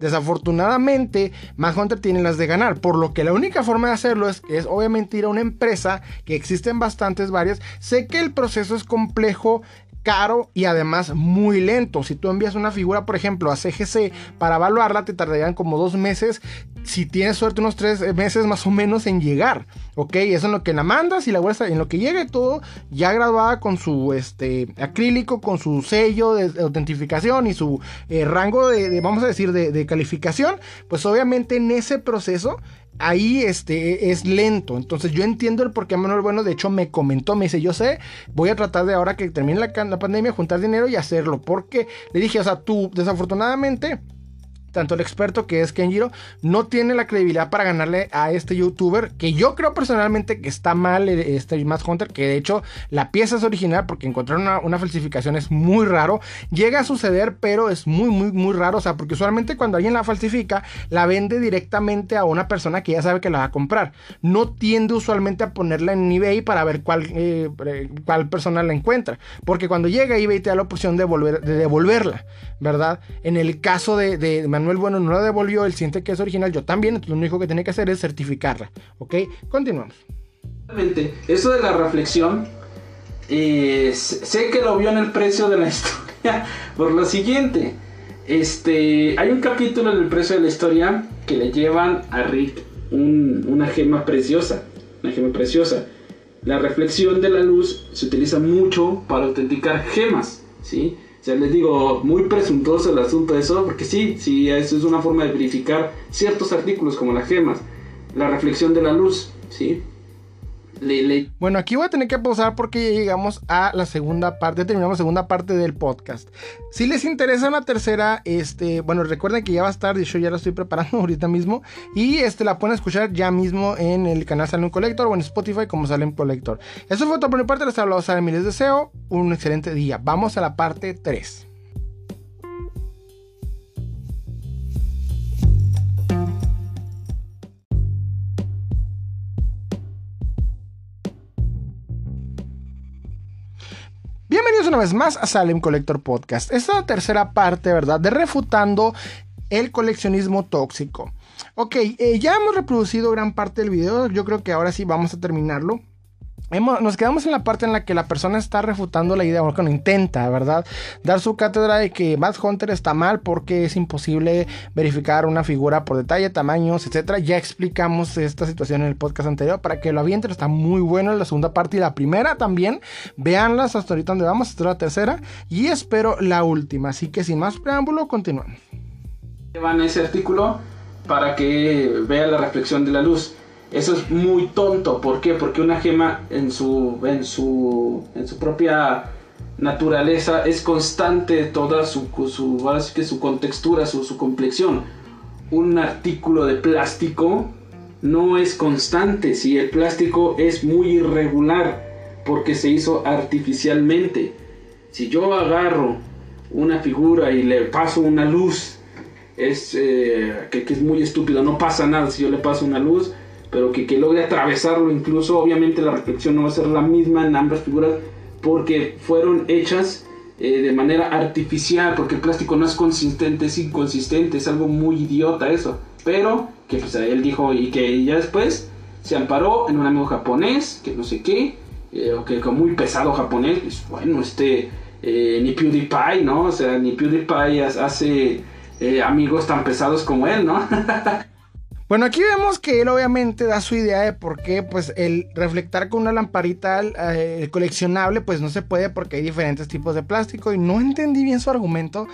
Desafortunadamente, Más Hunter tiene las de ganar, por lo que la única forma de hacerlo es, es obviamente ir a una empresa, que existen bastantes varias. Sé que el proceso es complejo, caro y además muy lento. Si tú envías una figura, por ejemplo, a CGC para evaluarla, te tardarían como dos meses. Si tienes suerte, unos tres meses más o menos en llegar. Ok, eso en lo que la mandas y la vuelta, en lo que llegue todo ya graduada con su este, acrílico, con su sello de autentificación y su eh, rango de, vamos a decir, de, calificación. Pues obviamente en ese proceso ahí este, es lento. Entonces yo entiendo el por qué Manuel Bueno, de hecho, me comentó, me dice, yo sé, voy a tratar de ahora que termine la, la pandemia, juntar dinero y hacerlo. Porque le dije, o sea, tú desafortunadamente tanto el experto que es Kenjiro, no tiene la credibilidad para ganarle a este youtuber, que yo creo personalmente que está mal eh, este Matt Hunter, que de hecho la pieza es original porque encontrar una, falsificación es muy raro, llega a suceder, pero es muy, muy, muy raro, o sea, porque usualmente cuando alguien la falsifica, la vende directamente a una persona que ya sabe que la va a comprar, no tiende usualmente a ponerla en eBay para ver cuál, eh, cuál persona la encuentra, porque cuando llega eBay te da la opción de, volver, de devolverla, ¿verdad? En el caso de, de Manuel Bueno no la devolvió, él siente que es original, yo también, entonces lo único que tiene que hacer es certificarla. ¿Ok? Continuamos. Eso de la reflexión, eh, sé que lo vio en el precio de la historia por lo siguiente. Este, hay un capítulo en el precio de la historia que le llevan a Rick una gema preciosa. Una gema preciosa. La reflexión de la luz se utiliza mucho para autenticar gemas. ¿sí? Sea, les digo, muy presuntuoso el asunto de eso, porque sí, sí, eso es una forma de verificar ciertos artículos como las gemas, la reflexión de la luz, ¿sí? Bueno, aquí voy a tener que pausar porque ya llegamos a la segunda parte, terminamos la segunda parte del podcast. Si les interesa una tercera, este, bueno, recuerden que ya va a estar, de hecho ya la estoy preparando ahorita mismo y este la pueden escuchar ya mismo en el canal Salem Collector o en Spotify como Salem Collector. Eso fue todo por mi parte, les hablado Salem y les deseo un excelente día. Vamos a la parte 3. Una vez más a Salem Collector Podcast. Esta es la tercera parte, ¿verdad? De refutando el coleccionismo tóxico. Ok, eh, ya hemos reproducido gran parte del video. Yo creo que ahora sí vamos a terminarlo nos quedamos en la parte en la que la persona está refutando la idea, o no intenta, ¿verdad? Dar su cátedra de que Matt Hunter está mal porque es imposible verificar una figura por detalle, tamaños, etcétera. Ya explicamos esta situación en el podcast anterior para que lo avienten. Está muy bueno en la segunda parte y la primera también. Veanlas hasta ahorita donde vamos, hasta la tercera y espero la última. Así que sin más preámbulo, continuamos. Llevan ese artículo para que vea la reflexión de la luz. Eso es muy tonto. ¿Por qué? Porque una gema en su, en su, en su propia naturaleza es constante toda su, su, que su contextura, su, su complexión. Un artículo de plástico no es constante, si el plástico es muy irregular porque se hizo artificialmente. Si yo agarro una figura y le paso una luz, es eh, que, es muy estúpido, no pasa nada si yo le paso una luz, pero que, que logre atravesarlo, incluso obviamente la reflexión no va a ser la misma en ambas figuras porque fueron hechas eh, de manera artificial, porque el plástico no es consistente, es inconsistente, es algo muy idiota eso. Pero que pues él dijo y que ya después se amparó en un amigo japonés, que no sé qué, eh, o que muy pesado japonés, pues bueno, este, eh, ni PewDiePie, ¿no? O sea, ni PewDiePie hace amigos tan pesados como él, ¿no? Bueno, aquí vemos que él obviamente da su idea de por qué pues el reflectar con una lamparita eh, coleccionable pues no se puede porque hay diferentes tipos de plástico y no entendí bien su argumento.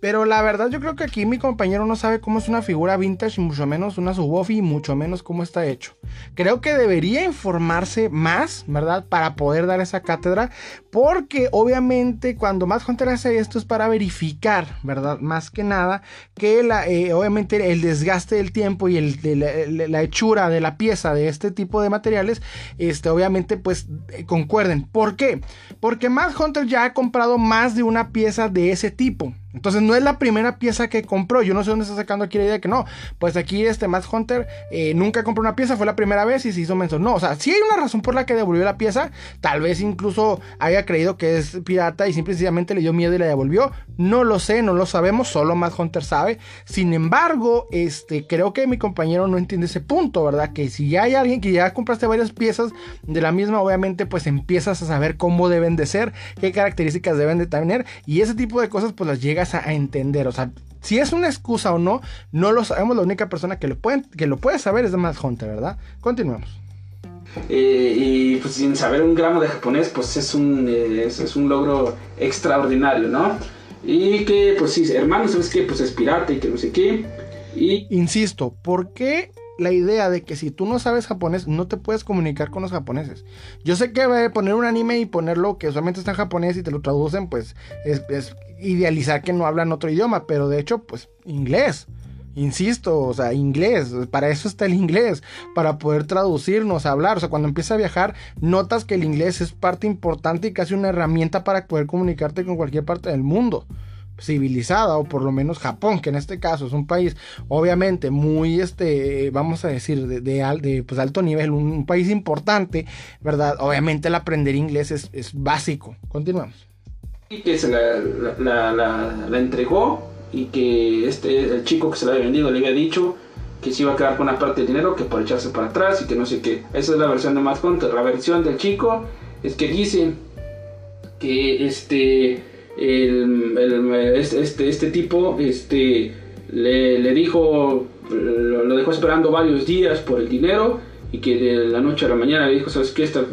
Pero la verdad yo creo que aquí mi compañero no sabe cómo es una figura vintage mucho menos una subofi y mucho menos cómo está hecho. Creo que debería informarse más, ¿verdad? Para poder dar esa cátedra. Porque obviamente cuando más Hunter hace esto es para verificar, ¿verdad? Más que nada que la, eh, obviamente el desgaste del tiempo y la, hechura de la pieza de este tipo de materiales, este, obviamente pues eh, concuerden. ¿Por qué? Porque Mad Hunter ya ha comprado más de una pieza de ese tipo. Entonces no es la primera pieza que compró. Yo no sé dónde está sacando aquí la idea de que no. Pues aquí este Matt Hunter eh, nunca compró una pieza, fue la primera vez y se hizo menso. No, o sea, si hay una razón por la que devolvió la pieza. Tal vez incluso haya creído que es pirata y simplemente le dio miedo y la devolvió. No lo sé, no lo sabemos, solo Matt Hunter sabe. Sin embargo, este, creo que mi compañero no entiende ese punto, ¿verdad? Que si ya hay alguien que ya compraste varias piezas de la misma, obviamente pues empiezas a saber cómo deben de ser, qué características deben de tener y ese tipo de cosas pues las llegas a entender. O sea, si es una excusa o no, no lo sabemos. La única persona que lo puede, que lo puede saber es Matt Hunter, ¿verdad? Continuemos. Eh, y pues sin saber un gramo de japonés, pues es un, eh, es, un logro extraordinario, ¿no? Y que, pues sí, hermano, ¿sabes qué? Pues es pirata y que no sé qué. Y... Insisto, ¿por qué la idea de que si tú no sabes japonés, no te puedes comunicar con los japoneses. Yo sé que poner un anime y ponerlo que solamente está en japonés y te lo traducen, pues es, es idealizar que no hablan otro idioma, pero de hecho, pues inglés. Insisto, o sea, inglés, para eso está el inglés, para poder traducirnos, hablar. O sea, cuando empieza a viajar, notas que el inglés es parte importante y casi una herramienta para poder comunicarte con cualquier parte del mundo civilizada o por lo menos Japón que en este caso es un país obviamente muy este vamos a decir de, de, pues, alto nivel un, país importante verdad obviamente el aprender inglés es, es básico. Continuamos. Y que se la, la, entregó y que este el chico que se la había vendido le había dicho que se iba a quedar con una parte del dinero que por echarse para atrás y que no sé qué. Esa es la versión de Matt Hunter. La versión del chico es que dicen que este el, este, este, este, tipo este, le, dijo, lo, dejó esperando varios días por el dinero y que de la noche a la mañana le dijo, ¿sabes qué? Esta,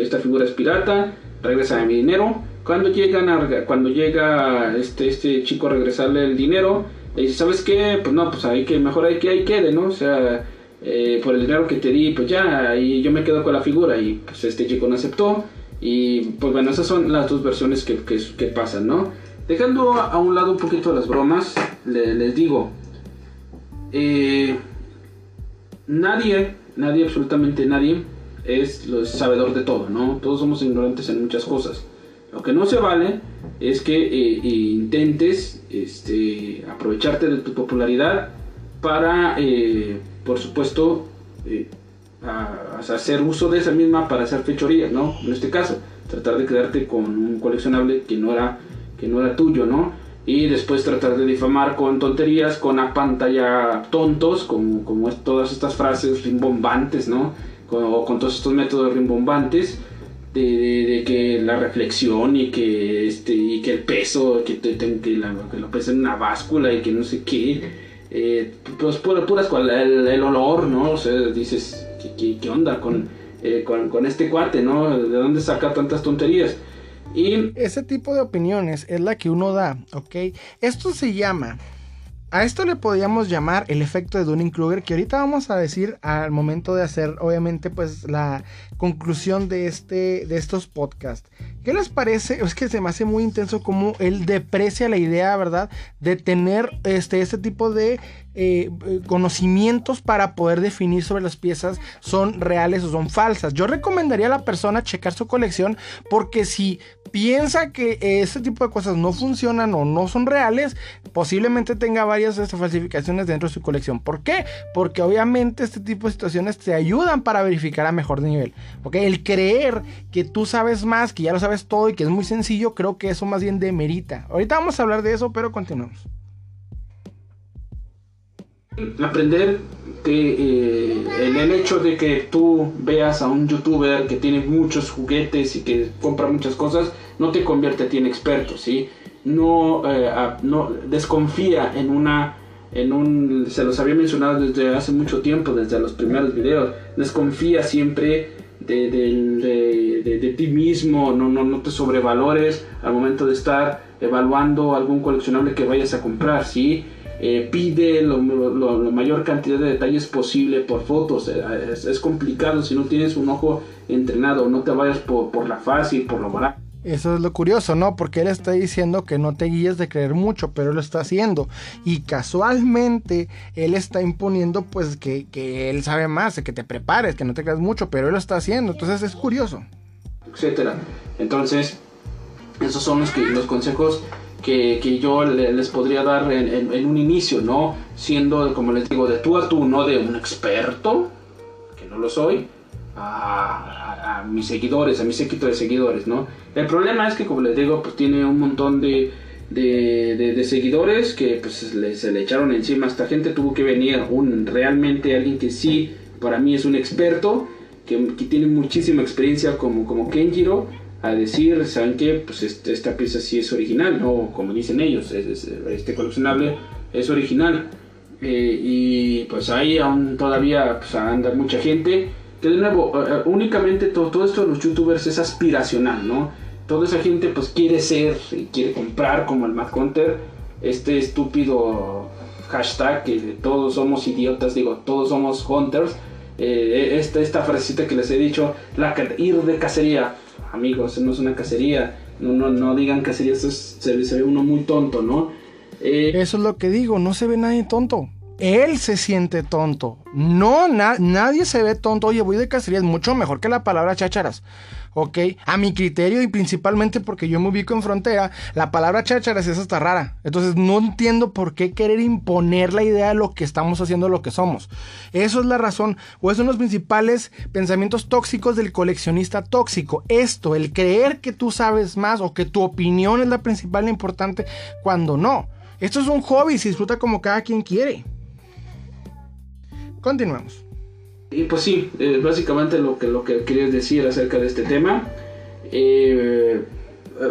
esta figura es pirata, regresa mi dinero. Cuando, llegan cuando llega este, este chico a regresarle el dinero, le dice, ¿sabes qué? Pues no, pues hay que, mejor hay que ahí quede, ¿no? O sea, eh, por el dinero que te di, pues ya, y yo me quedo con la figura. Y pues este chico no aceptó. Y pues bueno, esas son las dos versiones que, que, pasan, ¿no? Dejando a un lado un poquito las bromas, les digo, eh, nadie, nadie, absolutamente nadie, es sabedor de todo, ¿no? Todos somos ignorantes en muchas cosas. Lo que no se vale es que eh, intentes este, aprovecharte de tu popularidad para, eh, por supuesto, a, hacer uso de esa misma para hacer fechorías, ¿no? En este caso, tratar de quedarte con un coleccionable que no era, que no era tuyo, ¿no? Y después tratar de difamar con tonterías, con a pantalla tontos, como, como es, todas estas frases rimbombantes, ¿no? Con, o con todos estos métodos rimbombantes. De, de, que la reflexión y que este y que el peso que, te, que, que lo pesa en una báscula y que no sé qué eh, pues puras, puras el, el, olor no o sea dices ¿qué, onda eh, con, con, este cuate, ¿no? ¿De dónde saca tantas tonterías? Y ese tipo de opiniones es la que uno da, ¿ok? Esto se llama, a esto le podríamos llamar el efecto de Dunning-Kruger, que ahorita vamos a decir al momento de hacer, obviamente, pues la conclusión de, este, de estos podcasts. ¿Qué les parece? Es que se me hace muy intenso como él deprecia la idea, ¿verdad? De tener este, este tipo de eh, eh, conocimientos para poder definir sobre las piezas son reales o son falsas. Yo recomendaría a la persona checar su colección porque si piensa que este tipo de cosas no funcionan o no son reales, posiblemente tenga varias estas falsificaciones dentro de su colección. ¿Por qué? Porque obviamente este tipo de situaciones te ayudan para verificar a mejor nivel. El creer que tú sabes más, que ya lo sabes todo y que es muy sencillo, creo que eso más bien demerita. Ahorita vamos a hablar de eso, pero continuamos. Aprender que eh, el, hecho de que tú veas a un youtuber que tiene muchos juguetes y que compra muchas cosas no te convierte a ti en experto, ¿sí? No, eh, no desconfía en una en un se los había mencionado desde hace mucho tiempo desde los primeros videos desconfía siempre de, de, de, ti mismo no, no, no te sobrevalores al momento de estar evaluando algún coleccionable que vayas a comprar sí eh, pide lo, la mayor cantidad de detalles posible por fotos. Eh, es, complicado si no tienes un ojo entrenado, no te vayas por, por, la fácil, por lo barato. Eso es lo curioso, ¿no? Porque él está diciendo que no te guíes de creer mucho, pero él lo está haciendo. Y casualmente él está imponiendo pues que, que él sabe más, que te prepares, que no te creas mucho, pero él lo está haciendo. Entonces es curioso. Etcétera. Entonces, esos son los, que, los consejos que, yo les podría dar en, un inicio, ¿no? Siendo, como les digo, de tú a tú, no de un experto, que no lo soy, a, mis seguidores, a mi séquito de seguidores, ¿no? El problema es que, como les digo, pues tiene un montón de, de, seguidores que pues se le echaron encima esta gente, tuvo que venir un realmente alguien que sí, para mí es un experto, que, que tiene muchísima experiencia como, como Kenjiro, a decir, ¿saben qué? Pues este, esta pieza sí es original, ¿no? Como dicen ellos, este coleccionable es original. Eh, y pues ahí aún todavía pues, anda mucha gente. Que de nuevo, eh, eh, únicamente todo, todo, esto de los youtubers es aspiracional, ¿no? Toda esa gente pues quiere ser y quiere comprar como el Mad Hunter. Este estúpido hashtag que todos somos idiotas, digo, todos somos hunters. esta, esta frasecita que les he dicho, la ir de cacería amigos, no es una cacería. No, no, no digan cacería, eso se, ve uno muy tonto, ¿no? Eh, eso es lo que digo, no se ve nadie tonto. Él se siente tonto. No, nadie se ve tonto. Oye, voy de cacería, es mucho mejor que la palabra chácharas. ¿ok? A mi criterio y principalmente porque yo me ubico en frontera, la palabra chácharas es hasta rara. Entonces no entiendo por qué querer imponer la idea de lo que estamos haciendo, lo que somos. Eso es la razón, o esos son los principales pensamientos tóxicos del coleccionista tóxico. Esto, el creer que tú sabes más o que tu opinión es la principal e importante cuando no. Esto es un hobby, se disfruta como cada quien quiere. Continuemos. Y pues sí, eh, básicamente lo que, lo que quería decir acerca de este tema. Eh,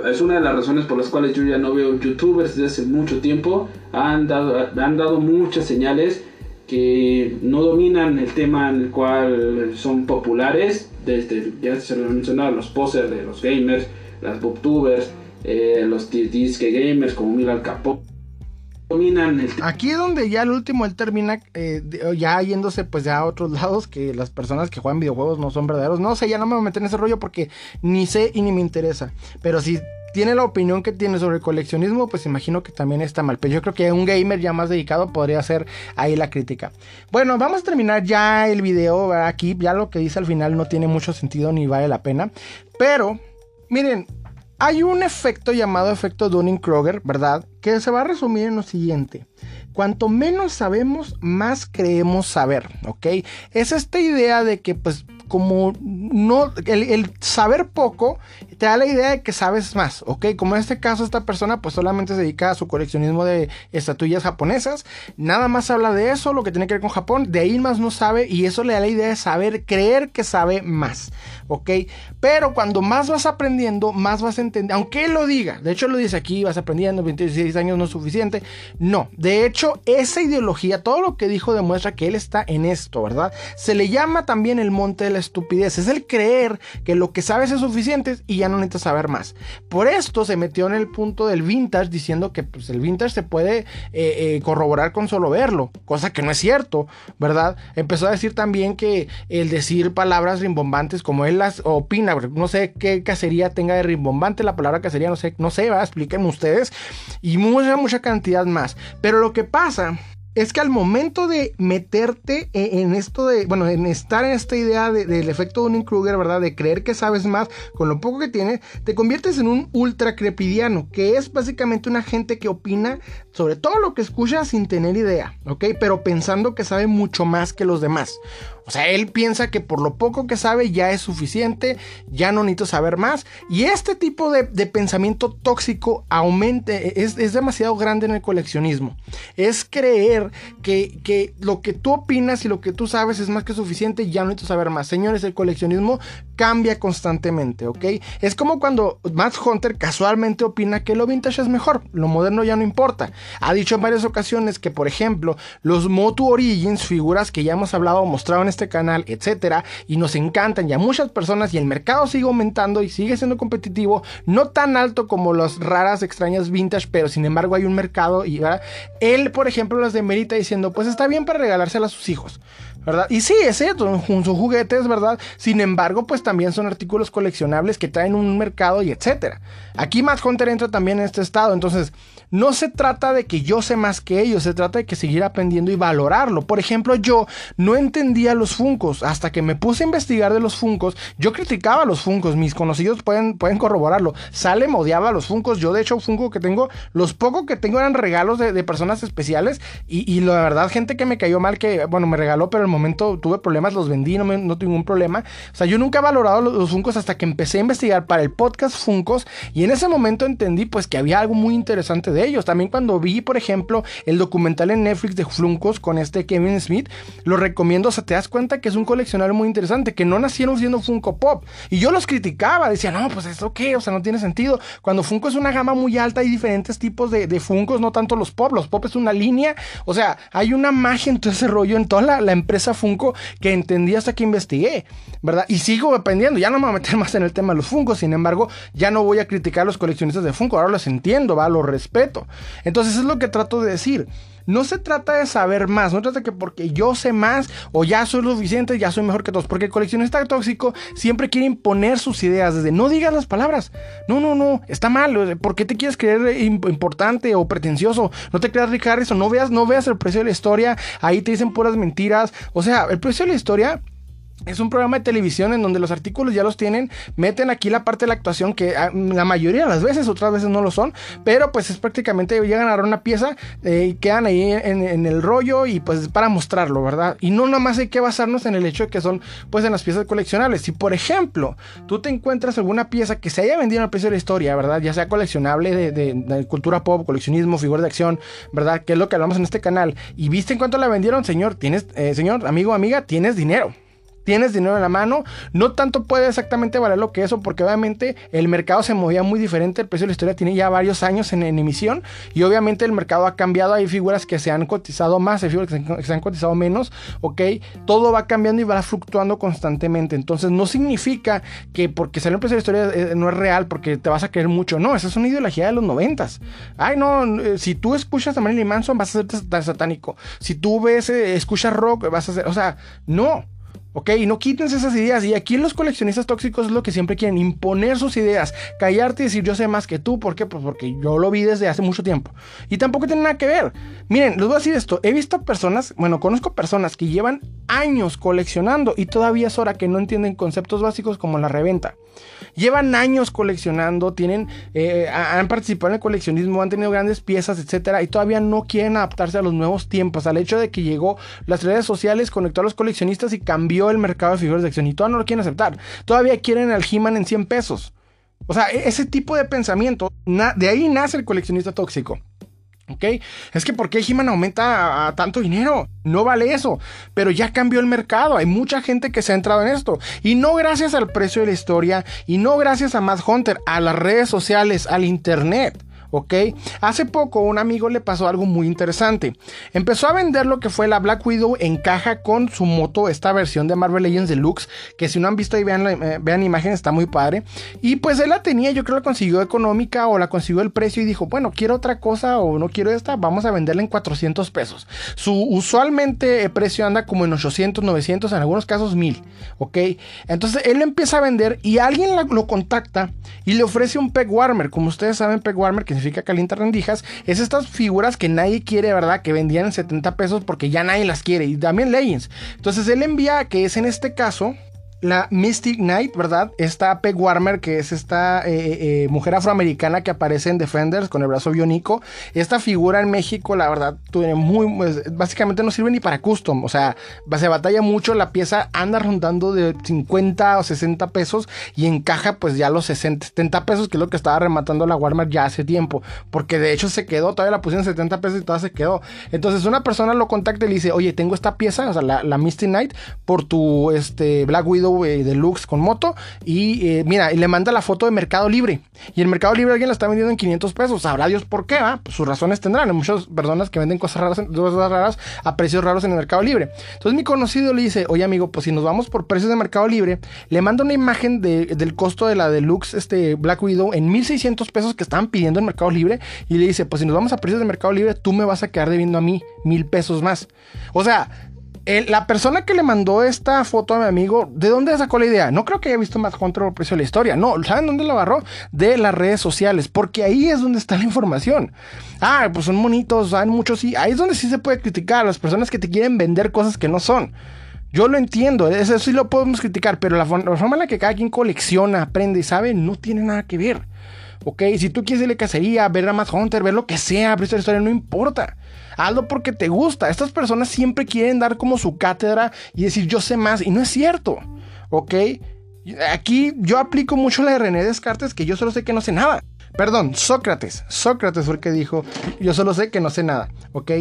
es una de las razones por las cuales yo ya no veo youtubers desde hace mucho tiempo. Han dado, han dado muchas señales que no dominan el tema en el cual son populares. Desde, ya se lo mencionaba, los posers de los gamers, las booktubers, eh, los disque gamers como Mira Capó Aquí es donde ya el último él termina eh, ya yéndose pues ya a otros lados que las personas que juegan videojuegos no son verdaderos. No sé, ya no me voy a meter en ese rollo porque ni sé y ni me interesa. Pero si tiene la opinión que tiene sobre coleccionismo, pues imagino que también está mal. Pero yo creo que un gamer ya más dedicado podría hacer ahí la crítica. Bueno, vamos a terminar ya el video aquí. Ya lo que dice al final no tiene mucho sentido ni vale la pena. Pero, miren, hay un efecto llamado efecto Dunning-Kroger, ¿verdad? Que se va a resumir en lo siguiente. Cuanto menos sabemos, más creemos saber, ¿ok? Es esta idea de que pues como no, el, saber poco te da la idea de que sabes más, ¿ok? Como en este caso esta persona pues solamente se dedica a su coleccionismo de estatuillas japonesas, nada más habla de eso, lo que tiene que ver con Japón, de ahí más no sabe y eso le da la idea de saber, creer que sabe más, ¿ok? Pero cuando más vas aprendiendo, más vas a entender, aunque él lo diga, de hecho lo dice aquí, vas aprendiendo, 26 años no es suficiente, no, de hecho esa ideología, todo lo que dijo demuestra que él está en esto, ¿verdad? Se le llama también el monte de la estupidez, es el creer que lo que sabes es suficiente y ya no necesitas saber más. Por esto se metió en el punto del vintage diciendo que pues, el vintage se puede eh, eh, corroborar con solo verlo, cosa que no es cierto, ¿verdad? Empezó a decir también que el decir palabras rimbombantes como él las opina, no sé qué cacería tenga de rimbombante la palabra cacería, no sé, no sé, ¿verdad? explíquenme ustedes y mucha, mucha cantidad más. Pero lo que pasa es que al momento de meterte e, en esto de, bueno, en estar en esta idea del efecto de un Kruger, ¿verdad? De creer que sabes más con lo poco que tienes, te conviertes en un ultra crepidiano, que es básicamente una gente que opina sobre todo lo que escucha sin tener idea, ¿ok? Pero pensando que sabe mucho más que los demás. O sea, él piensa que por lo poco que sabe ya es suficiente, ya no necesito saber más. Y este tipo de, pensamiento tóxico aumenta, es, demasiado grande en el coleccionismo. Es creer que, que, lo que tú opinas y lo que tú sabes es más que suficiente ya no necesito saber más. Señores, el coleccionismo cambia constantemente, ¿ok? Es como cuando Matt Hunter casualmente opina que lo vintage es mejor, lo moderno ya no importa. Ha dicho en varias ocasiones que, por ejemplo, los Motu Origins, figuras que ya hemos hablado, mostrado en este canal, etcétera, y nos encantan y a muchas personas, y el mercado sigue aumentando y sigue siendo competitivo, no tan alto como las raras, extrañas vintage, pero sin embargo hay un mercado y él, por ejemplo, las demerita diciendo, pues está bien para regalárselas a sus hijos. ¿Verdad? Y sí, es cierto, son juguetes, ¿verdad? Sin embargo, pues también son artículos coleccionables que traen un mercado y etcétera. Aquí Matt Hunter entra también en este estado, entonces no se trata de que yo sé más que ellos, se trata de que seguir aprendiendo y valorarlo. Por ejemplo, yo no entendía los Funcos hasta que me puse a investigar de los Funcos. Yo criticaba los Funcos, mis conocidos pueden, pueden corroborarlo. Salem odiaba los Funcos. Yo, de hecho, Funko que tengo, los pocos que tengo eran regalos de, personas especiales. Y, la verdad, gente que me cayó mal, que bueno, me regaló, pero el momento tuve problemas, los vendí, no, me, tuve ningún problema. O sea, yo nunca he valorado los, los Funcos hasta que empecé a investigar para el podcast Funcos. Y en ese momento entendí, pues, que había algo muy interesante de ellos. También cuando vi, por ejemplo, el documental en Netflix de Fluncos con este Kevin Smith, lo recomiendo, o sea, te das cuenta que es un coleccionario muy interesante, que no nacieron siendo Funko Pop. Y yo los criticaba, decía, no, pues eso qué, o sea, no tiene sentido. Cuando Funko es una gama muy alta, hay diferentes tipos de, de Funkos, no tanto los Pop, los Pop es una línea, o sea, hay una magia en todo ese rollo, en toda la, la empresa Funko que entendí hasta que investigué, ¿verdad? Y sigo aprendiendo, ya no me voy a meter más en el tema de los Funkos, sin embargo, ya no voy a criticar a los coleccionistas de Funko, ahora los entiendo, va, los respeto. Entonces es lo que trato de decir. No se trata de saber más, no trata de que porque yo sé más o ya soy suficiente, ya soy mejor que todos. Porque el coleccionista tóxico siempre quiere imponer sus ideas desde no digas las palabras. No, no, no, está mal. ¿Por qué te quieres creer importante o pretencioso? No te creas Rick Harrison, no veas, no veas el precio de la historia. Ahí te dicen puras mentiras. O sea, el precio de la historia es un programa de televisión en donde los artículos ya los tienen, meten aquí la parte de la actuación que ah, la mayoría de las veces, otras veces no lo son, pero pues es prácticamente llegan a una pieza eh, y quedan ahí en, el rollo y pues para mostrarlo, ¿verdad? Y no nada más hay que basarnos en el hecho de que son pues en las piezas coleccionables. Si por ejemplo tú te encuentras alguna pieza que se haya vendido en el precio de la historia, ¿verdad? Ya sea coleccionable de, cultura pop, coleccionismo, figura de acción, ¿verdad? Que es lo que hablamos en este canal. Y viste en cuánto la vendieron, señor, tienes, eh, señor, amigo, amiga, tienes dinero tienes dinero en la mano, no tanto puede exactamente valer lo que eso, porque obviamente el mercado se movía muy diferente, el precio de la historia tiene ya varios años en, emisión y obviamente el mercado ha cambiado, hay figuras que se han cotizado más, hay figuras que se, han cotizado menos, ok, todo va cambiando y va fluctuando constantemente, entonces no significa que porque salió el precio de la historia eh, no es real, porque te vas a creer mucho, no, esa es una ideología de los noventas, ay no, eh, si tú escuchas a Marilyn Manson vas a ser satánico, si tú ves, eh, escuchas rock vas a ser, o sea, no, ¿Ok? Y no quítense esas ideas. Y aquí los coleccionistas tóxicos es lo que siempre quieren, imponer sus ideas, callarte y decir yo sé más que tú. ¿Por qué? Pues porque yo lo vi desde hace mucho tiempo. Y tampoco tiene nada que ver. Miren, les voy a decir esto. He visto personas, bueno, conozco personas que llevan años coleccionando y todavía es hora que no entienden conceptos básicos como la reventa. Llevan años coleccionando, tienen, eh, han participado en el coleccionismo, han tenido grandes piezas, etcétera, y todavía no quieren adaptarse a los nuevos tiempos, al hecho de que llegó las redes sociales, conectó a los coleccionistas y cambió el mercado de figuras de acción. Y todavía no lo quieren aceptar. Todavía quieren al He-Man en 100 pesos. O sea, e-, ese tipo de pensamiento, de ahí nace el coleccionista tóxico. ¿Ok? Es que ¿por qué He-Man aumenta a, tanto dinero? No vale eso. Pero ya cambió el mercado. Hay mucha gente que se ha entrado en esto. Y no gracias al precio de la historia. Y no gracias a Matt Hunter. A las redes sociales, al internet. ¿Ok? Hace poco un amigo le pasó algo muy interesante. Empezó a vender lo que fue la Black Widow en caja con su moto, esta versión de Marvel Legends Deluxe, que si no han visto ahí vean, eh, vean imagen, está muy padre. Y pues él la tenía, yo creo que la consiguió económica o la consiguió el precio y dijo, bueno, quiero otra cosa o no quiero esta, vamos a venderla en 400 pesos. Su usualmente el precio anda como en 800, 900, en algunos casos 1000, ¿ok? Entonces él empieza a vender y alguien lo contacta y le ofrece un peg warmer, como ustedes saben, peg warmer, que significa calienta rendijas, es estas figuras que nadie quiere, ¿verdad? Que vendían en 70 pesos porque ya nadie las quiere. Y también Legends. Entonces él envía, que es en este caso, la Mystic Knight, ¿verdad? Esta Peg Warmer, que es esta eh, eh, mujer afroamericana que aparece en Defenders con el brazo biónico. Esta figura en México, la verdad, tiene muy, pues, básicamente no sirve ni para custom. O sea, se batalla mucho. La pieza anda rondando de 50 o 60 pesos y encaja pues ya los 60, 70 pesos, que es lo que estaba rematando la Warmer ya hace tiempo. Porque de hecho se quedó, todavía la pusieron en 70 pesos y todavía se quedó. Entonces una persona lo contacta y le dice, oye, tengo esta pieza, o sea, la, la Mystic Knight, por tu este, Black Widow de deluxe con moto. Y eh, mira, le manda la foto de Mercado Libre. Y en Mercado Libre alguien la está vendiendo en 500 pesos. Sabrá Dios por qué, ¿va? Pues sus razones tendrán. Hay muchas personas que venden cosas raras, cosas raras a precios raros en el Mercado Libre. Entonces mi conocido le dice, oye amigo, pues si nos vamos por precios de Mercado Libre, le manda una imagen del costo de la deluxe este, Black Widow en 1600 pesos que estaban pidiendo en Mercado Libre. Y le dice, pues si nos vamos a precios de Mercado Libre, tú me vas a quedar debiendo a mí mil pesos más. O sea, la persona que le mandó esta foto a mi amigo, ¿de dónde sacó la idea? No creo que haya visto más contra el precio de la historia. No, ¿saben dónde la agarró? De las redes sociales, porque ahí es donde está la información. Ah, pues son bonitos, saben muchos, sí. Ahí es donde sí se puede criticar a las personas que te quieren vender cosas que no son. Yo lo entiendo, eso sí lo podemos criticar, pero la, forma en la que cada quien colecciona, aprende y sabe, no tiene nada que ver. Ok, si tú quieres irle cacería, ver a más Hunter, ver lo que sea, ver esta historia, no importa. Hazlo porque te gusta. Estas personas siempre quieren dar como su cátedra y decir yo sé más. Y no es cierto. ¿Ok? Aquí yo aplico mucho la de René Descartes que yo solo sé que no sé nada. Perdón, Sócrates. Sócrates fue el que dijo yo solo sé que no sé nada. ¿Ok?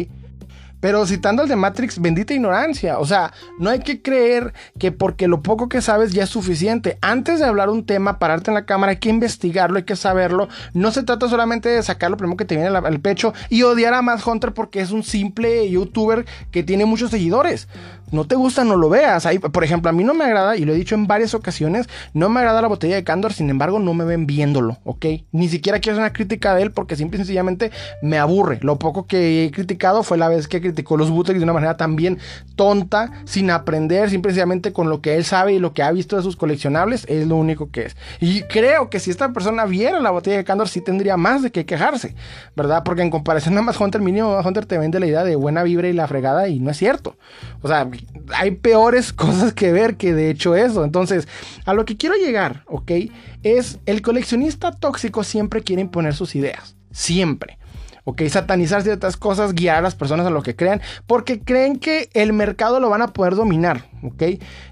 Pero citando al de Matrix, bendita ignorancia. O sea, no hay que creer que porque lo poco que sabes ya es suficiente. Antes de hablar un tema, pararte en la cámara, hay que investigarlo, hay que saberlo. No se trata solamente de sacar lo primero que te viene al pecho y odiar a Matt Hunter porque es un simple youtuber que tiene muchos seguidores no te gusta, no lo veas. Ahí, por ejemplo, a mí no me agrada, y lo he dicho en varias ocasiones, no me agrada la botella de Candor, sin embargo, no me ven viéndolo, ¿ok? Ni siquiera quiero hacer una crítica de él porque simple y sencillamente me aburre. Lo poco que he criticado fue la vez que criticó los bootlegs de una manera también tonta, sin aprender, simplemente con lo que él sabe y lo que ha visto de sus coleccionables, es lo único que es. Y creo que si esta persona viera la botella de Candor, sí tendría más de qué quejarse, ¿verdad? Porque en comparación a más Hunter, mínimo Hunter te vende la idea de buena vibra y la fregada, y no es cierto. O sea, hay peores cosas que ver que de hecho eso. Entonces, a lo que quiero llegar, ¿ok? Es el coleccionista tóxico siempre quiere imponer sus ideas. Siempre. ¿ok? Satanizar ciertas cosas, guiar a las personas a lo que crean, porque creen que el mercado lo van a poder dominar, ¿ok?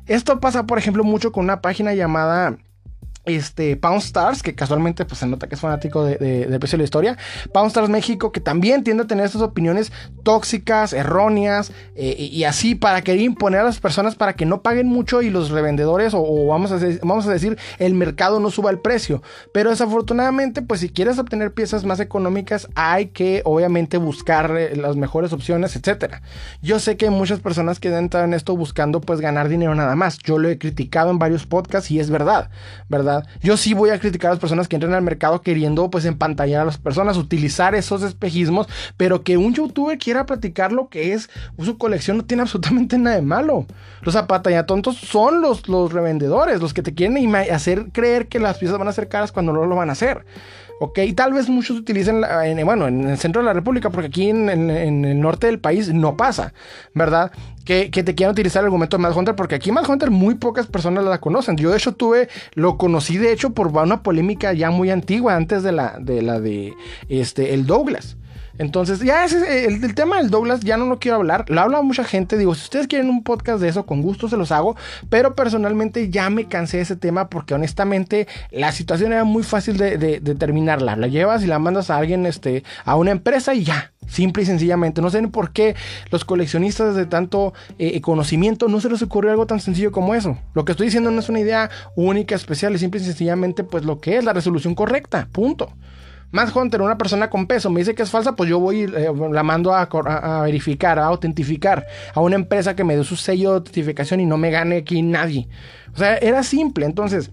Esto pasa, por ejemplo, mucho con una página llamada este, Pound Stars, que casualmente pues, se nota que es fanático de, de, precio de la historia. Pound Stars México, que también tiende a tener estas opiniones tóxicas, erróneas, eh, y, así para querer imponer a las personas para que no paguen mucho y los revendedores, o, vamos, a, vamos a decir, el mercado no suba el precio. Pero desafortunadamente, pues si quieres obtener piezas más económicas, hay que obviamente buscar eh, las mejores opciones, etcétera. Yo sé que hay muchas personas que entran en esto buscando pues ganar dinero nada más. Yo lo he criticado en varios podcasts y es verdad, ¿verdad? Yo sí voy a criticar a las personas que entran al mercado queriendo pues empantallar a las personas, utilizar esos espejismos, pero que un youtuber quiera platicar lo que es su colección no tiene absolutamente nada de malo. Los tontos son los, los revendedores, los que te quieren hacer creer que las piezas van a ser caras cuando no lo van a hacer. ¿Ok? Y tal vez muchos utilicen, en, bueno, en el centro de la República, porque aquí en, el norte del país no pasa, ¿verdad? Que, te quieran utilizar el argumento de Mad Hunter, porque aquí Mad Hunter muy pocas personas la conocen. Yo de hecho tuve, lo conocí de hecho por una polémica ya muy antigua, antes de la de, la de este, el Douglas. Entonces, ya ese, el, el, tema del Douglas ya no lo quiero hablar. Lo habla mucha gente. Digo, si ustedes quieren un podcast de eso, con gusto se los hago. Pero personalmente ya me cansé de ese tema porque honestamente la situación era muy fácil de, de, terminarla. La llevas y la mandas a alguien, este, a una empresa y ya. Simple y sencillamente. No sé por qué los coleccionistas de tanto eh, conocimiento no se les ocurrió algo tan sencillo como eso. Lo que estoy diciendo no es una idea única, especial, es simple y sencillamente pues lo que es la resolución correcta. Punto. Más Hunter, una persona con peso, me dice que es falsa, pues yo voy, eh, la mando a, verificar, a autentificar a una empresa que me dé su sello de autentificación y no me gane aquí nadie. O sea, era simple. Entonces,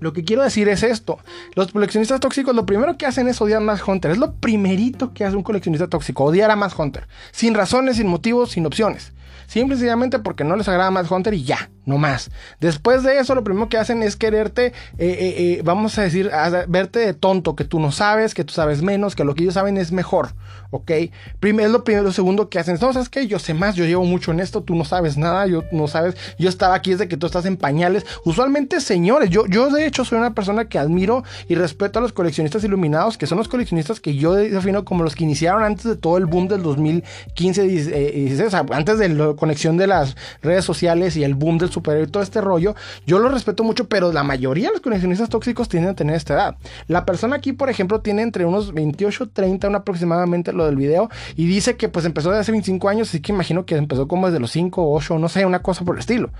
lo que quiero decir es esto. Los coleccionistas tóxicos lo primero que hacen es odiar a más Hunter. Es lo primerito que hace un coleccionista tóxico, odiar a más Hunter. Sin razones, sin motivos, sin opciones. Simple y sencillamente porque no les agrada Mad Hunter y ya, no más. Después de eso, lo primero que hacen es quererte, eh, eh, eh, vamos a decir, verte de tonto, que tú no sabes, que tú sabes menos, que lo que ellos saben es mejor, ¿ok? Primero, es lo primero, lo segundo que hacen. No, ¿sabes qué? Yo sé más, yo llevo mucho en esto, tú no sabes nada, yo no sabes, yo estaba aquí desde que tú estás en pañales. Usualmente, señores, yo, yo de hecho soy una persona que admiro y respeto a los coleccionistas iluminados, que son los coleccionistas que yo defino como los que iniciaron antes de todo el boom del 2015, y, o sea, antes de la conexión de las redes sociales y el boom del superhéroe y todo este rollo, yo lo respeto mucho, pero la mayoría de los coleccionistas tóxicos tienen a tener esta edad. La persona aquí, por ejemplo, tiene entre unos 28 30, un aproximadamente lo del video, y dice que pues empezó desde hace 25 años, así que imagino que empezó como desde los 5, 8, no sé, una cosa por el estilo.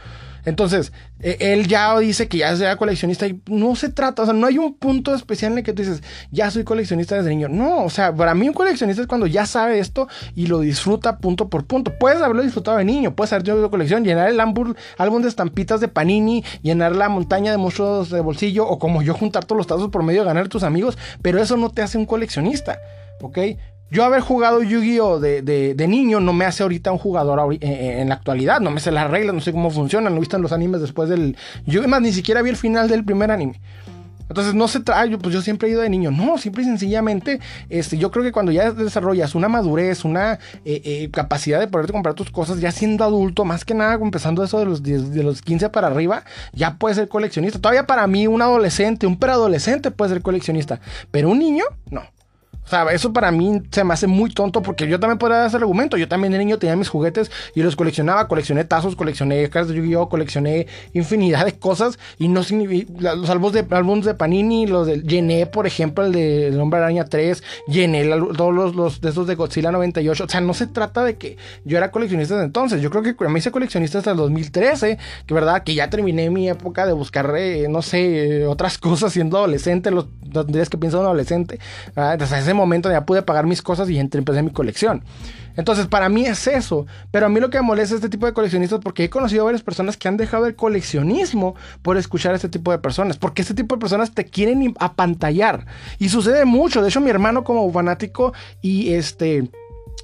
Entonces, e, él ya dice que ya sea coleccionista y no se trata, o sea, no hay un punto especial en el que tú dices, ya soy coleccionista desde niño. No, o sea, para mí un coleccionista es cuando ya sabe esto y lo disfruta punto por punto. Puedes haberlo disfrutado de niño, puedes haber tenido colección, llenar el álbum, álbum de estampitas de Panini, llenar la montaña de monstruos de bolsillo o como yo juntar todos los tazos por medio de ganar a tus amigos, pero eso no te hace un coleccionista. ¿ok? Yo haber jugado Yu-Gi-Oh! De, niño no me hace ahorita un jugador eh, eh, en, la actualidad. No me sé las reglas, no sé cómo funcionan. No he visto los animes después del... Yo más ni siquiera vi el final del primer anime. Entonces no se trae, pues yo siempre he ido de niño. No, simple y sencillamente, este, yo creo que cuando ya desarrollas una madurez, una eh, capacidad de poderte comprar tus cosas, ya siendo adulto, más que nada, empezando eso de los, de los 15 para arriba, ya puedes ser coleccionista. Todavía para mí, un adolescente, un preadolescente puede ser coleccionista, pero un niño, no. O sea, eso para mí se me hace muy tonto porque yo también podría dar ese argumento. Yo también de niño tenía mis juguetes y los coleccionaba. Coleccioné tazos, coleccioné cartas de Yu-Gi-Oh!, coleccioné infinidad de cosas. Y no los álbumes de, álbumes de Panini, los de llené, por ejemplo, el de El Hombre Araña 3, llené todos los, los, de esos de Godzilla 98. O sea, no se trata de que yo era coleccionista desde entonces. Yo creo que me hice coleccionista hasta el 2013, que verdad, que ya terminé mi época de buscar, eh, no sé, otras cosas siendo adolescente, los tendrías que pensar un adolescente. Entonces, ese momento ya pude pagar mis cosas y empecé mi colección. Entonces, para mí es eso. Pero a mí lo que me molesta este tipo de coleccionistas porque he conocido varias personas que han dejado el coleccionismo por escuchar a este tipo de personas. Porque este tipo de personas te quieren apantallar. Y sucede mucho. De hecho, mi hermano como fanático y este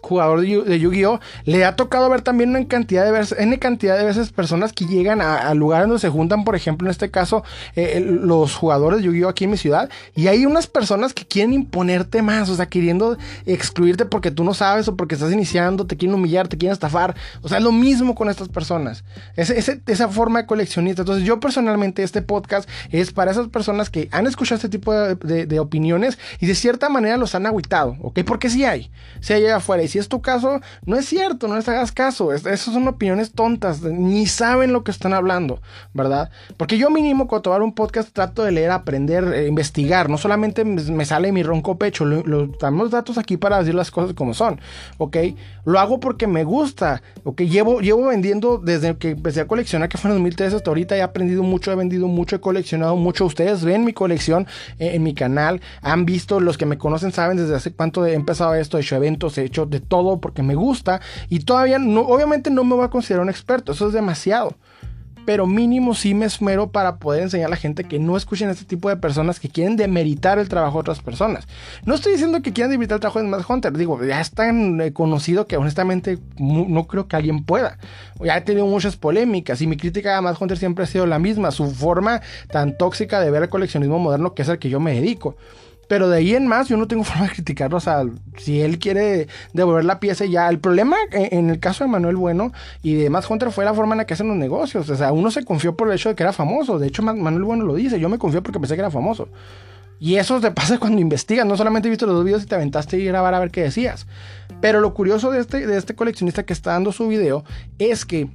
jugador de, Yu-Gi-Oh! le ha tocado ver también una cantidad de veces, N cantidad de veces personas que llegan a, lugares donde se juntan, por ejemplo, en este caso, eh, los jugadores de Yu-Gi-Oh! aquí en mi ciudad, y hay unas personas que quieren imponerte más, o sea, queriendo excluirte porque tú no sabes o porque estás iniciando, te quieren humillar, te quieren estafar, o sea, es lo mismo con estas personas, esa forma de coleccionista. Entonces, yo personalmente, este podcast es para esas personas que han escuchado este tipo de, opiniones y de cierta manera los han agüitado, ¿ok? Porque sí hay, si hay afuera, y es tu caso, no es cierto, no les hagas caso. esas son opiniones tontas, ni saben lo que están hablando, ¿verdad? Porque yo mínimo cuando tomar un podcast trato de leer, aprender, eh, investigar. No solamente me, sale mi ronco pecho, lo, damos datos aquí para decir las cosas como son, ¿ok? Lo hago porque me gusta, ¿ok? Llevo, llevo vendiendo desde que empecé a coleccionar, que fue en 2013 hasta ahorita, he aprendido mucho, he vendido mucho, he coleccionado mucho. Ustedes ven mi colección eh, en mi canal, han visto, los que me conocen saben desde hace cuánto he empezado esto, he hecho eventos, he hecho todo porque me gusta y todavía no, obviamente no me voy a considerar un experto, eso es demasiado. Pero mínimo sí me esmero para poder enseñar a la gente que no escuchen a este tipo de personas que quieren demeritar el trabajo de otras personas. No estoy diciendo que quieran demeritar el trabajo de Mad Hunter, digo, ya es tan eh, conocido que honestamente no creo que alguien pueda. Ya he tenido muchas polémicas y mi crítica a Mad Hunter siempre ha sido la misma, su forma tan tóxica de ver el coleccionismo moderno que es al que yo me dedico. Pero de ahí en más, yo no tengo forma de criticarlo. O sea, si él quiere devolver la pieza, ya. El problema en el caso de Manuel Bueno y de Matt Hunter fue la forma en la que hacen los negocios. O sea, uno se confió por el hecho de que era famoso. De hecho, Manuel Bueno lo dice. Yo me confió porque pensé que era famoso. Y eso te pasa cuando investigas. No solamente he visto los dos videos y te aventaste y grabar a ver qué decías. Pero lo curioso de este, de este coleccionista que está dando su video es que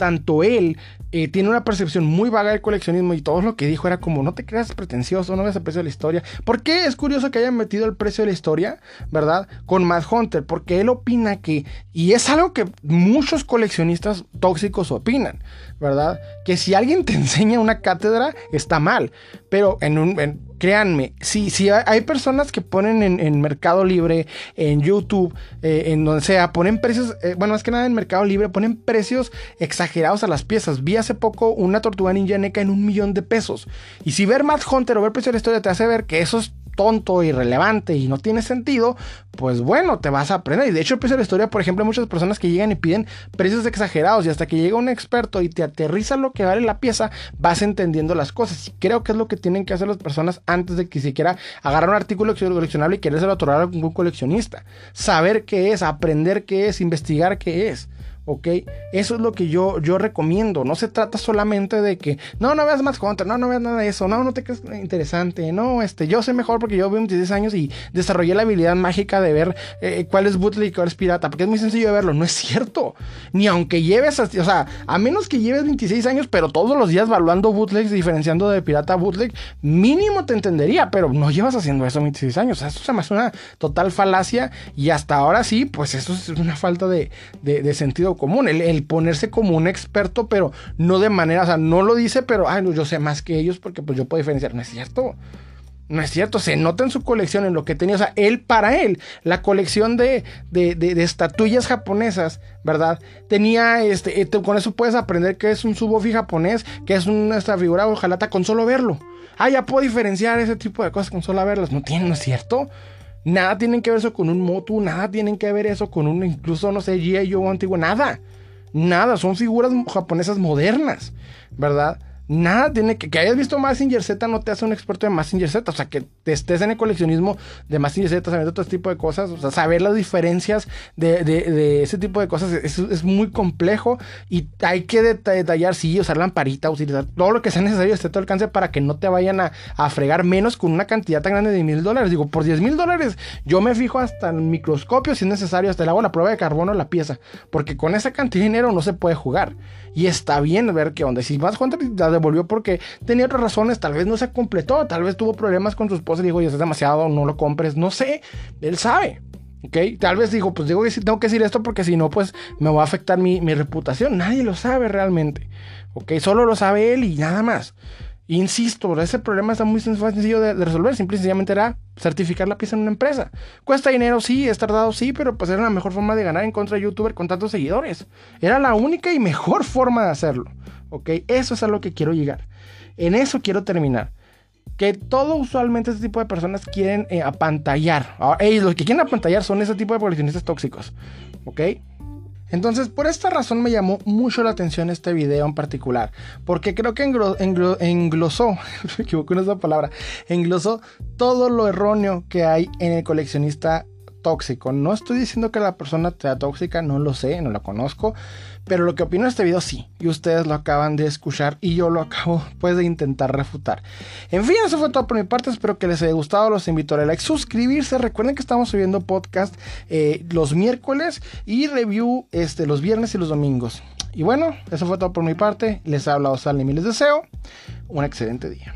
tanto él eh, tiene una percepción muy vaga del coleccionismo y todo lo que dijo era como no te creas pretencioso, no ves el precio de la historia. ¿Por qué es curioso que hayan metido el precio de la historia, verdad? Con Mad Hunter, porque él opina que, y es algo que muchos coleccionistas tóxicos opinan, ¿verdad? Que si alguien te enseña una cátedra está mal, pero en un, créanme, si, si hay personas que ponen en, Mercado Libre, en YouTube, eh, en donde sea, ponen precios, eh, bueno, más que nada en Mercado Libre, ponen precios exagerados a las piezas. Vi hace poco una tortuga ninja NECA en un millón de pesos. Y si ver Mad Hunter o ver precio de la historia te hace ver que esos tonto, irrelevante y no tiene sentido, pues bueno, te vas a aprender. Y de hecho, empieza la historia, por ejemplo, hay muchas personas que llegan y piden precios exagerados y hasta que llega un experto y te aterriza lo que vale la pieza, vas entendiendo las cosas. Y creo que es lo que tienen que hacer las personas antes de que siquiera agarrar un artículo coleccionable y querérselo otorgar a un coleccionista. Saber qué es, aprender qué es, investigar qué es. ¿Ok? Eso es lo que yo, yo recomiendo. No se trata solamente de que, no, no veas más contra, no, no veas nada de eso, no, no te creas interesante, no, este, yo sé mejor porque yo vivo 26 años y desarrollé la habilidad mágica de ver eh, cuál es bootleg y cuál es pirata, porque es muy sencillo de verlo, no es cierto. Ni aunque lleves, o sea, a menos que lleves 26 años, pero todos los días evaluando bootlegs, diferenciando de pirata a bootleg, mínimo te entendería, pero no llevas haciendo eso 26 años. eso se me hace una total falacia y hasta ahora sí, pues eso es una falta de, de, de sentido común, el, ponerse como un experto, pero no de manera, o sea, no lo dice, pero, ay, no, yo sé más que ellos porque pues yo puedo diferenciar. No es cierto. No es cierto, se nota en su colección, en lo que tenía, o sea, él para él, la colección de, de, de, estatuillas japonesas, ¿verdad? Tenía, este, eh, con eso puedes aprender que es un subofi japonés, que es una figura ojalata con solo verlo. Ah, ya puedo diferenciar ese tipo de cosas con solo verlas. No tiene, ¿no es cierto? Nada tienen que ver eso con un Motu, nada tienen que ver eso con un, incluso, no sé, G.I. Joe antiguo, nada. Nada, son figuras japonesas modernas, ¿verdad? Nada tiene que, que hayas visto Massinger Z no te hace un experto de Massinger Z. O sea, que te estés en el coleccionismo de Massinger Z, sabiendo todo este tipo de cosas. O sea, saber las diferencias de, ese tipo de cosas es, muy complejo y hay que detallar, sí, usar lamparita, utilizar todo lo que sea necesario esté todo alcance para que no te vayan a, a fregar menos con una cantidad tan grande de mil dólares. Digo, por 10 mil dólares yo me fijo hasta en microscopio si es necesario, hasta le hago la prueba de carbono la pieza. Porque con esa cantidad de dinero no se puede jugar. Y está bien ver qué onda. Si vas a volvió porque tenía otras razones, tal vez no se completó, tal vez tuvo problemas con su esposa y dijo, ya es demasiado, no lo compres, no sé, él sabe. ¿Ok? Tal vez dijo, pues digo que tengo que decir esto porque si no, pues me va a afectar mi, reputación. Nadie lo sabe realmente. ¿Ok? Solo lo sabe él y nada más. Insisto, ese problema está muy sencillo de, resolver. Simple y sencillamente era certificar la pieza en una empresa. Cuesta dinero, sí, es tardado, sí, pero pues era la mejor forma de ganar en contra de youtuber con tantos seguidores. Era la única y mejor forma de hacerlo. ¿Ok? Eso es a lo que quiero llegar. En eso quiero terminar. Que todo usualmente este tipo de personas quieren eh, apantallar. ellos los que quieren apantallar son ese tipo de coleccionistas tóxicos. ¿Ok? Entonces, por esta razón me llamó mucho la atención este video en particular, porque creo que englosó, me equivoco en esa palabra, englosó todo lo erróneo que hay en el coleccionista tóxico. No estoy diciendo que la persona sea tóxica, no lo sé, no la conozco, pero lo que opino de este video sí, y ustedes lo acaban de escuchar y yo lo acabo pues de intentar refutar. En fin, eso fue todo por mi parte, espero que les haya gustado, los invito a like, suscribirse, recuerden que estamos subiendo podcast eh, los miércoles y review este, los viernes y los domingos. Y bueno, eso fue todo por mi parte, les ha hablado Sal y les deseo un excelente día.